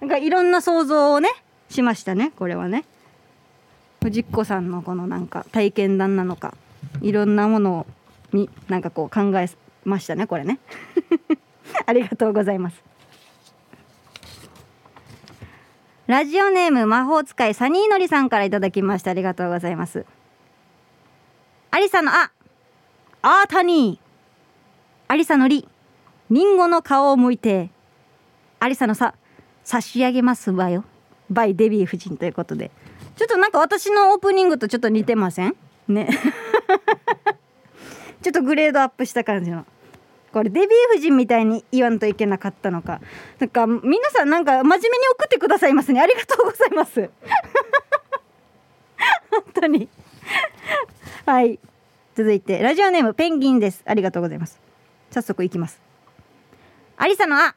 なんかいろんな想像をねしましたねこれはね。藤子さんのこのなんか体験談なのかいろんなものになんかこう考えましたねこれね。ありがとうございます。ラジオネーム魔法使いサニーのりさんからいただきましたありがとうございます。アリサのああーたにアリサのりリンゴの皮をむいてアリサのさ差し上げますわよ。バイデビュー夫人ということで。ちょっとなんか私のオープニングとちょっと似てません？ね。ちょっとグレードアップした感じの。これデビュー夫人みたいに言わんといけなかったのか。なんか皆さんなんか真面目に送ってくださいますね。ありがとうございます。本当に。はい。続いてラジオネームペンギンです。ありがとうございます。早速いきます。アリサのあ。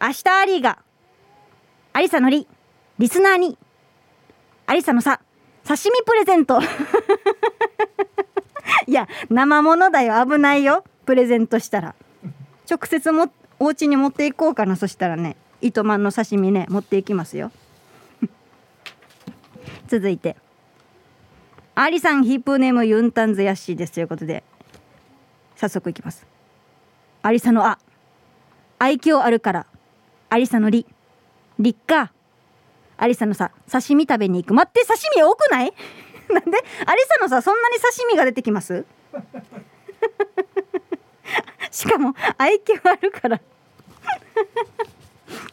明日アリーが。アリサのり。リスナーに。アリサのさ刺身プレゼント。いや生ものだよ。危ないよ。プレゼントしたら。直接もお家に持っていこうかな。そしたらね糸満の刺身ね持っていきますよ。続いて。アリさんヒップネームユンタンズヤッシーですということで。早速いきます。アリサのあ。愛嬌あるから。アリサのり。りっかアリサのさ刺身食べに行く。待って刺身多くない？なんで？アリサのさそんなに刺身が出てきます？しかも愛嬌あるから。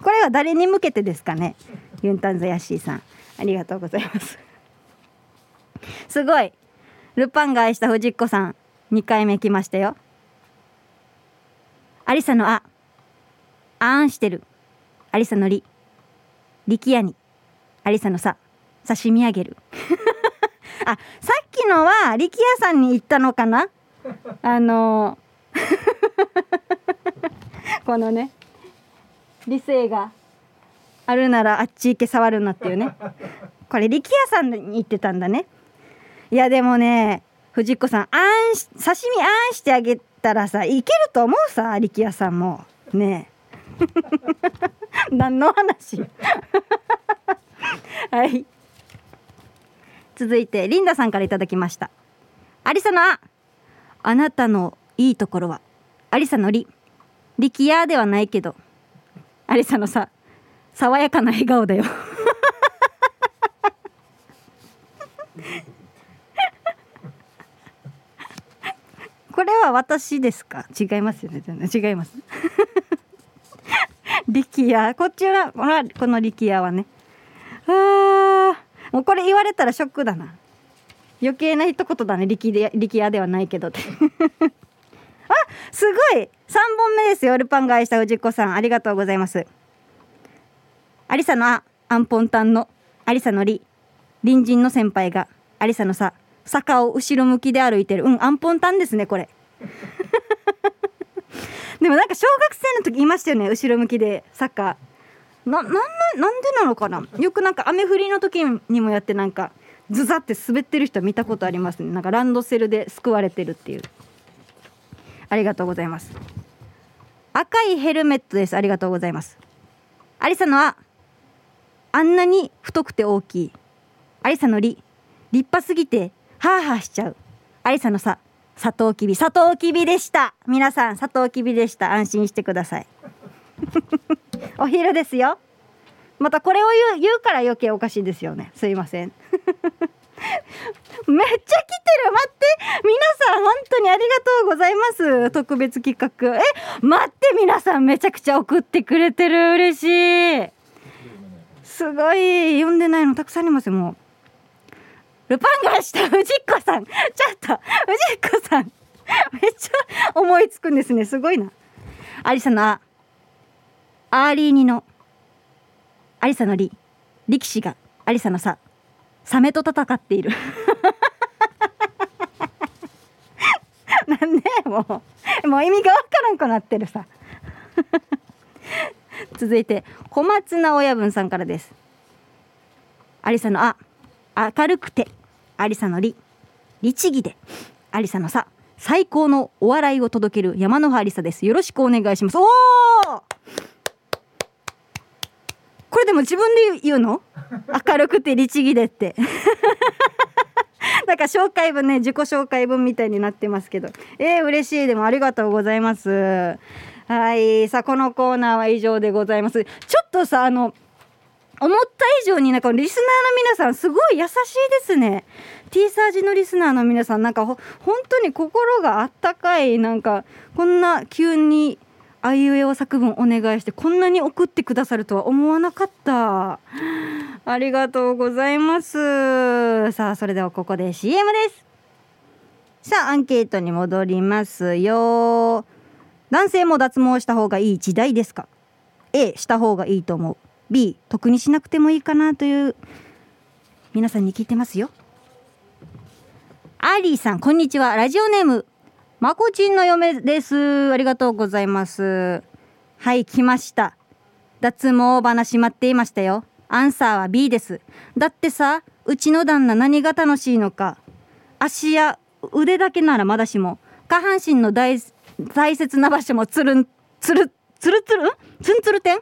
これは誰に向けてですかね？ユンタンザヤシーさん。ありがとうございます。すごい。ルパンが愛した藤子さん。2回目来ましたよ。アリサのあ。あんしてる。アリサのり。力也に。アリサのさ刺身あげる。あさっきのは力也さんに言ったのかな？あの このね理性があるならあっち行け触るなっていうね。これ力也さんに言ってたんだね。いやでもね藤子さんあん刺身あんしてあげたらさいけると思うさ力也さんも。ね 何の話？はい。続いてリンダさんからいただきました。アリサのああなたのいいところは？アリサのり。力也ではないけど。アリサのさ爽やかな笑顔だよ。これは私ですか？違いますよね。違います。力也。こっちはこの力也はね。あもうこれ言われたらショックだな。余計な一言だね力で力也ではないけどって。あすごい。3本目ですよルパンが愛した藤子さん。ありがとうございます。アリサのあアンポンタンのアリサのり。隣人の先輩がアリサのさ坂を後ろ向きで歩いてる。うんアンポンタンですねこれ。でもなんか小学生の時いましたよね後ろ向きでサッカーななんなんでなのかな？よくなんか雨降りの時にもやってなんかズザって滑ってる人見たことありますね。なんかランドセルで救われてるっていう。ありがとうございます。赤いヘルメットです。ありがとうございます。アリサのはあんなに太くて大きい。アリサのり立派すぎてハーハーしちゃう。アリサのさサトウキビ。サトウキビでした。皆さんサトウキビでした。安心してください。お昼ですよ。またこれを言う言うから余計おかしいですよね。すいません。めっちゃ来てる。待って。皆さん本当にありがとうございます。特別企画。え待って皆さんめちゃくちゃ送ってくれてる。嬉しい。すごい。読んでないのたくさんありますよもう。ルパンがした藤子さん。ちょっと藤子さん。めっちゃ思いつくんですね。すごいな。アリサのアーリーニのアリサのリ力士がアリサのさサメと戦っている。なんでもうもう意味がわからんくなってるさ。続いて小松菜親分さんからです。アリサのあ明るくてありさのり律儀でありさのさ最高のお笑いを届ける山の葉ありさです。よろしくお願いします。おおこれでも自分で言うの？明るくて律儀でって。なんか紹介文ね自己紹介文みたいになってますけど。えー、嬉しい。でもありがとうございます。はい。さあこのコーナーは以上でございます。ちょっとさあの思った以上になんかリスナーの皆さんすごい優しいですね。T サージのリスナーの皆さんなんか本当に心があったかいなんかこんな急にあいうえお作文お願いしてこんなに送ってくださるとは思わなかった。ありがとうございます。さあそれではここで CM です。さあアンケートに戻りますよ。男性も脱毛した方がいい時代ですか？A した方がいいと思う。B 得にしなくてもいいかなという。皆さんに聞いてますよ。アリーさんこんにちは。ラジオネームまこちんの嫁です。ありがとうございます。はい来ました。脱毛話待っていましたよ。アンサーは B です。だってさうちの旦那何が楽しいのか。足や腕だけならまだしも下半身の大大切な場所もつるんつるつるつる？んつんつるてん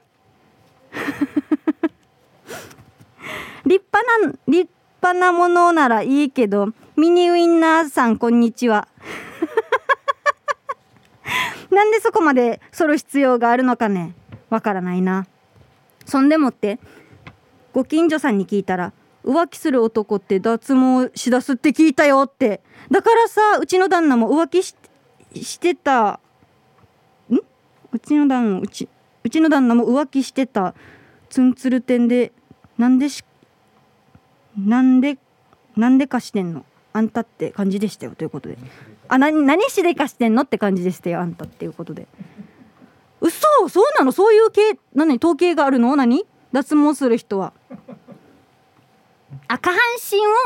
立派な立派なものならいいけどミニウインナーさんこんにちは。なんでそこまで剃る必要があるのかね。わからないな。そんでもってご近所さんに聞いたら浮気する男って脱毛しだすって聞いたよって。だからさうちの旦那も浮気してたん？うちの旦那うちうちの旦那も浮気してたツンツル店でなんでしなんでなんでかしてんの？あんたって感じでしたよ。ということで。あな何しでかしてんのって感じでしたよあんたっていうことで。嘘！そうなの？そういう系？何？統計があるの？何？脱毛する人は。あ下半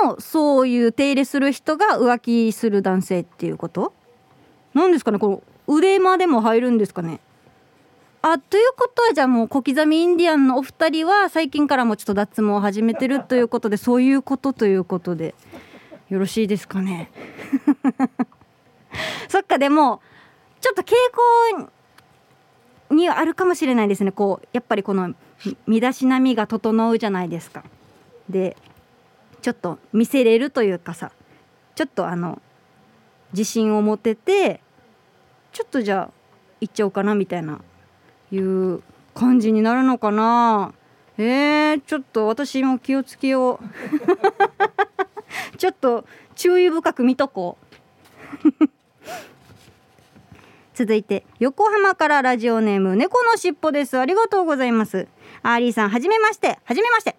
身をそういう手入れする人が浮気する男性っていうこと？なんですかね？この腕までも入るんですかね？あということはじゃあもう小刻みインディアンのお二人は最近からもちょっと脱毛を始めてるということでそういうことということでよろしいですかね？そっかでもちょっと傾向にあるかもしれないですね。こうやっぱりこの身だしなみが整うじゃないですか。でちょっと見せれるというかさちょっとあの自信を持ててちょっとじゃあ行っちゃおうかなみたいないう感じになるのかな。えー、ちょっと私も気をつけよう。ちょっと注意深く見とこう。続いて横浜からラジオネーム猫のしっぽです。ありがとうございます。アーリーさんはじめまして。はじめまして。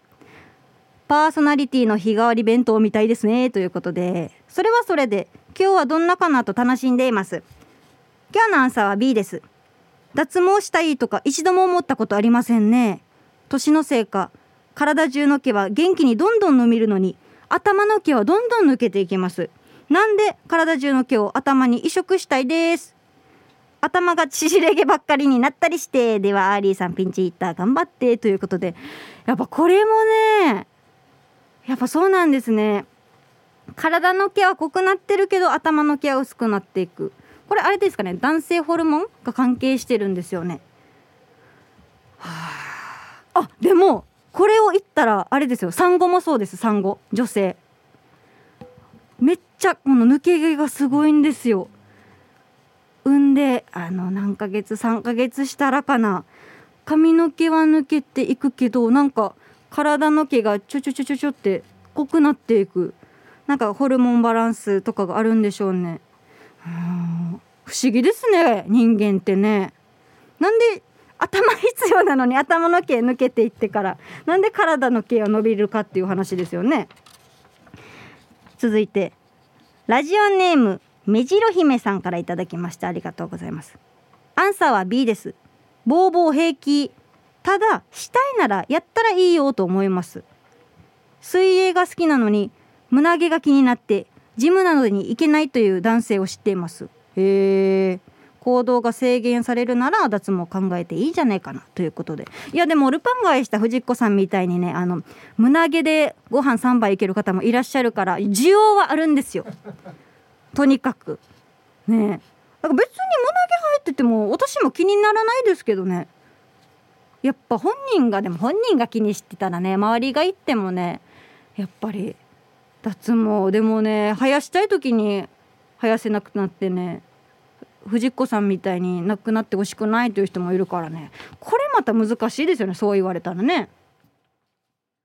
パーソナリティの日替わり弁当みたいですね。ということでそれはそれで今日はどんなかなと楽しんでいます。今日のアンサーは B です。脱毛したいとか一度も思ったことありませんね。年のせいか体中の毛は元気にどんどん伸びるのに頭の毛はどんどん抜けていきます。なんで体中の毛を頭に移植したいです。頭が縮れ毛ばっかりになったりしてではアーリーさんピンチヒッター頑張ってということでやっぱこれもねやっぱそうなんですね。体の毛は濃くなってるけど頭の毛は薄くなっていく。これあれですかね男性ホルモンが関係してるんですよね。はあ。あでもこれを言ったらあれですよ。産後もそうです産後。女性。めっちゃこの抜け毛がすごいんですよ。産んであの何ヶ月3ヶ月したらかな髪の毛は抜けていくけどなんか体の毛がちょちょちょちょちょって濃くなっていくなんかホルモンバランスとかがあるんでしょうねう不思議ですね人間ってねなんで頭必要なのに頭の毛抜けていってからなんで体の毛が伸びるかっていう話ですよね続いてラジオネーム目白姫さんからいただきましたありがとうございます。アンサーは B です。ボーボー平気。ただしたいならやったらいいよと思います。水泳が好きなのに胸毛が気になってジムなどに行けないという男性を知っています。へえ行動が制限されるなら脱毛考えていいじゃないかなということで。いやでもルパン買いした藤子さんみたいにねあの胸毛でご飯3杯いける方もいらっしゃるから需要はあるんですよ。とにかく。ねだから別に胸毛生えてても私も気にならないですけどね。やっぱ本人がでも本人が気にしてたらね周りが言ってもねやっぱり脱毛でもね生やしたい時に生やせなくなってね藤子さんみたいに亡くなってほしくないという人もいるからね。これまた難しいですよねそう言われたらね。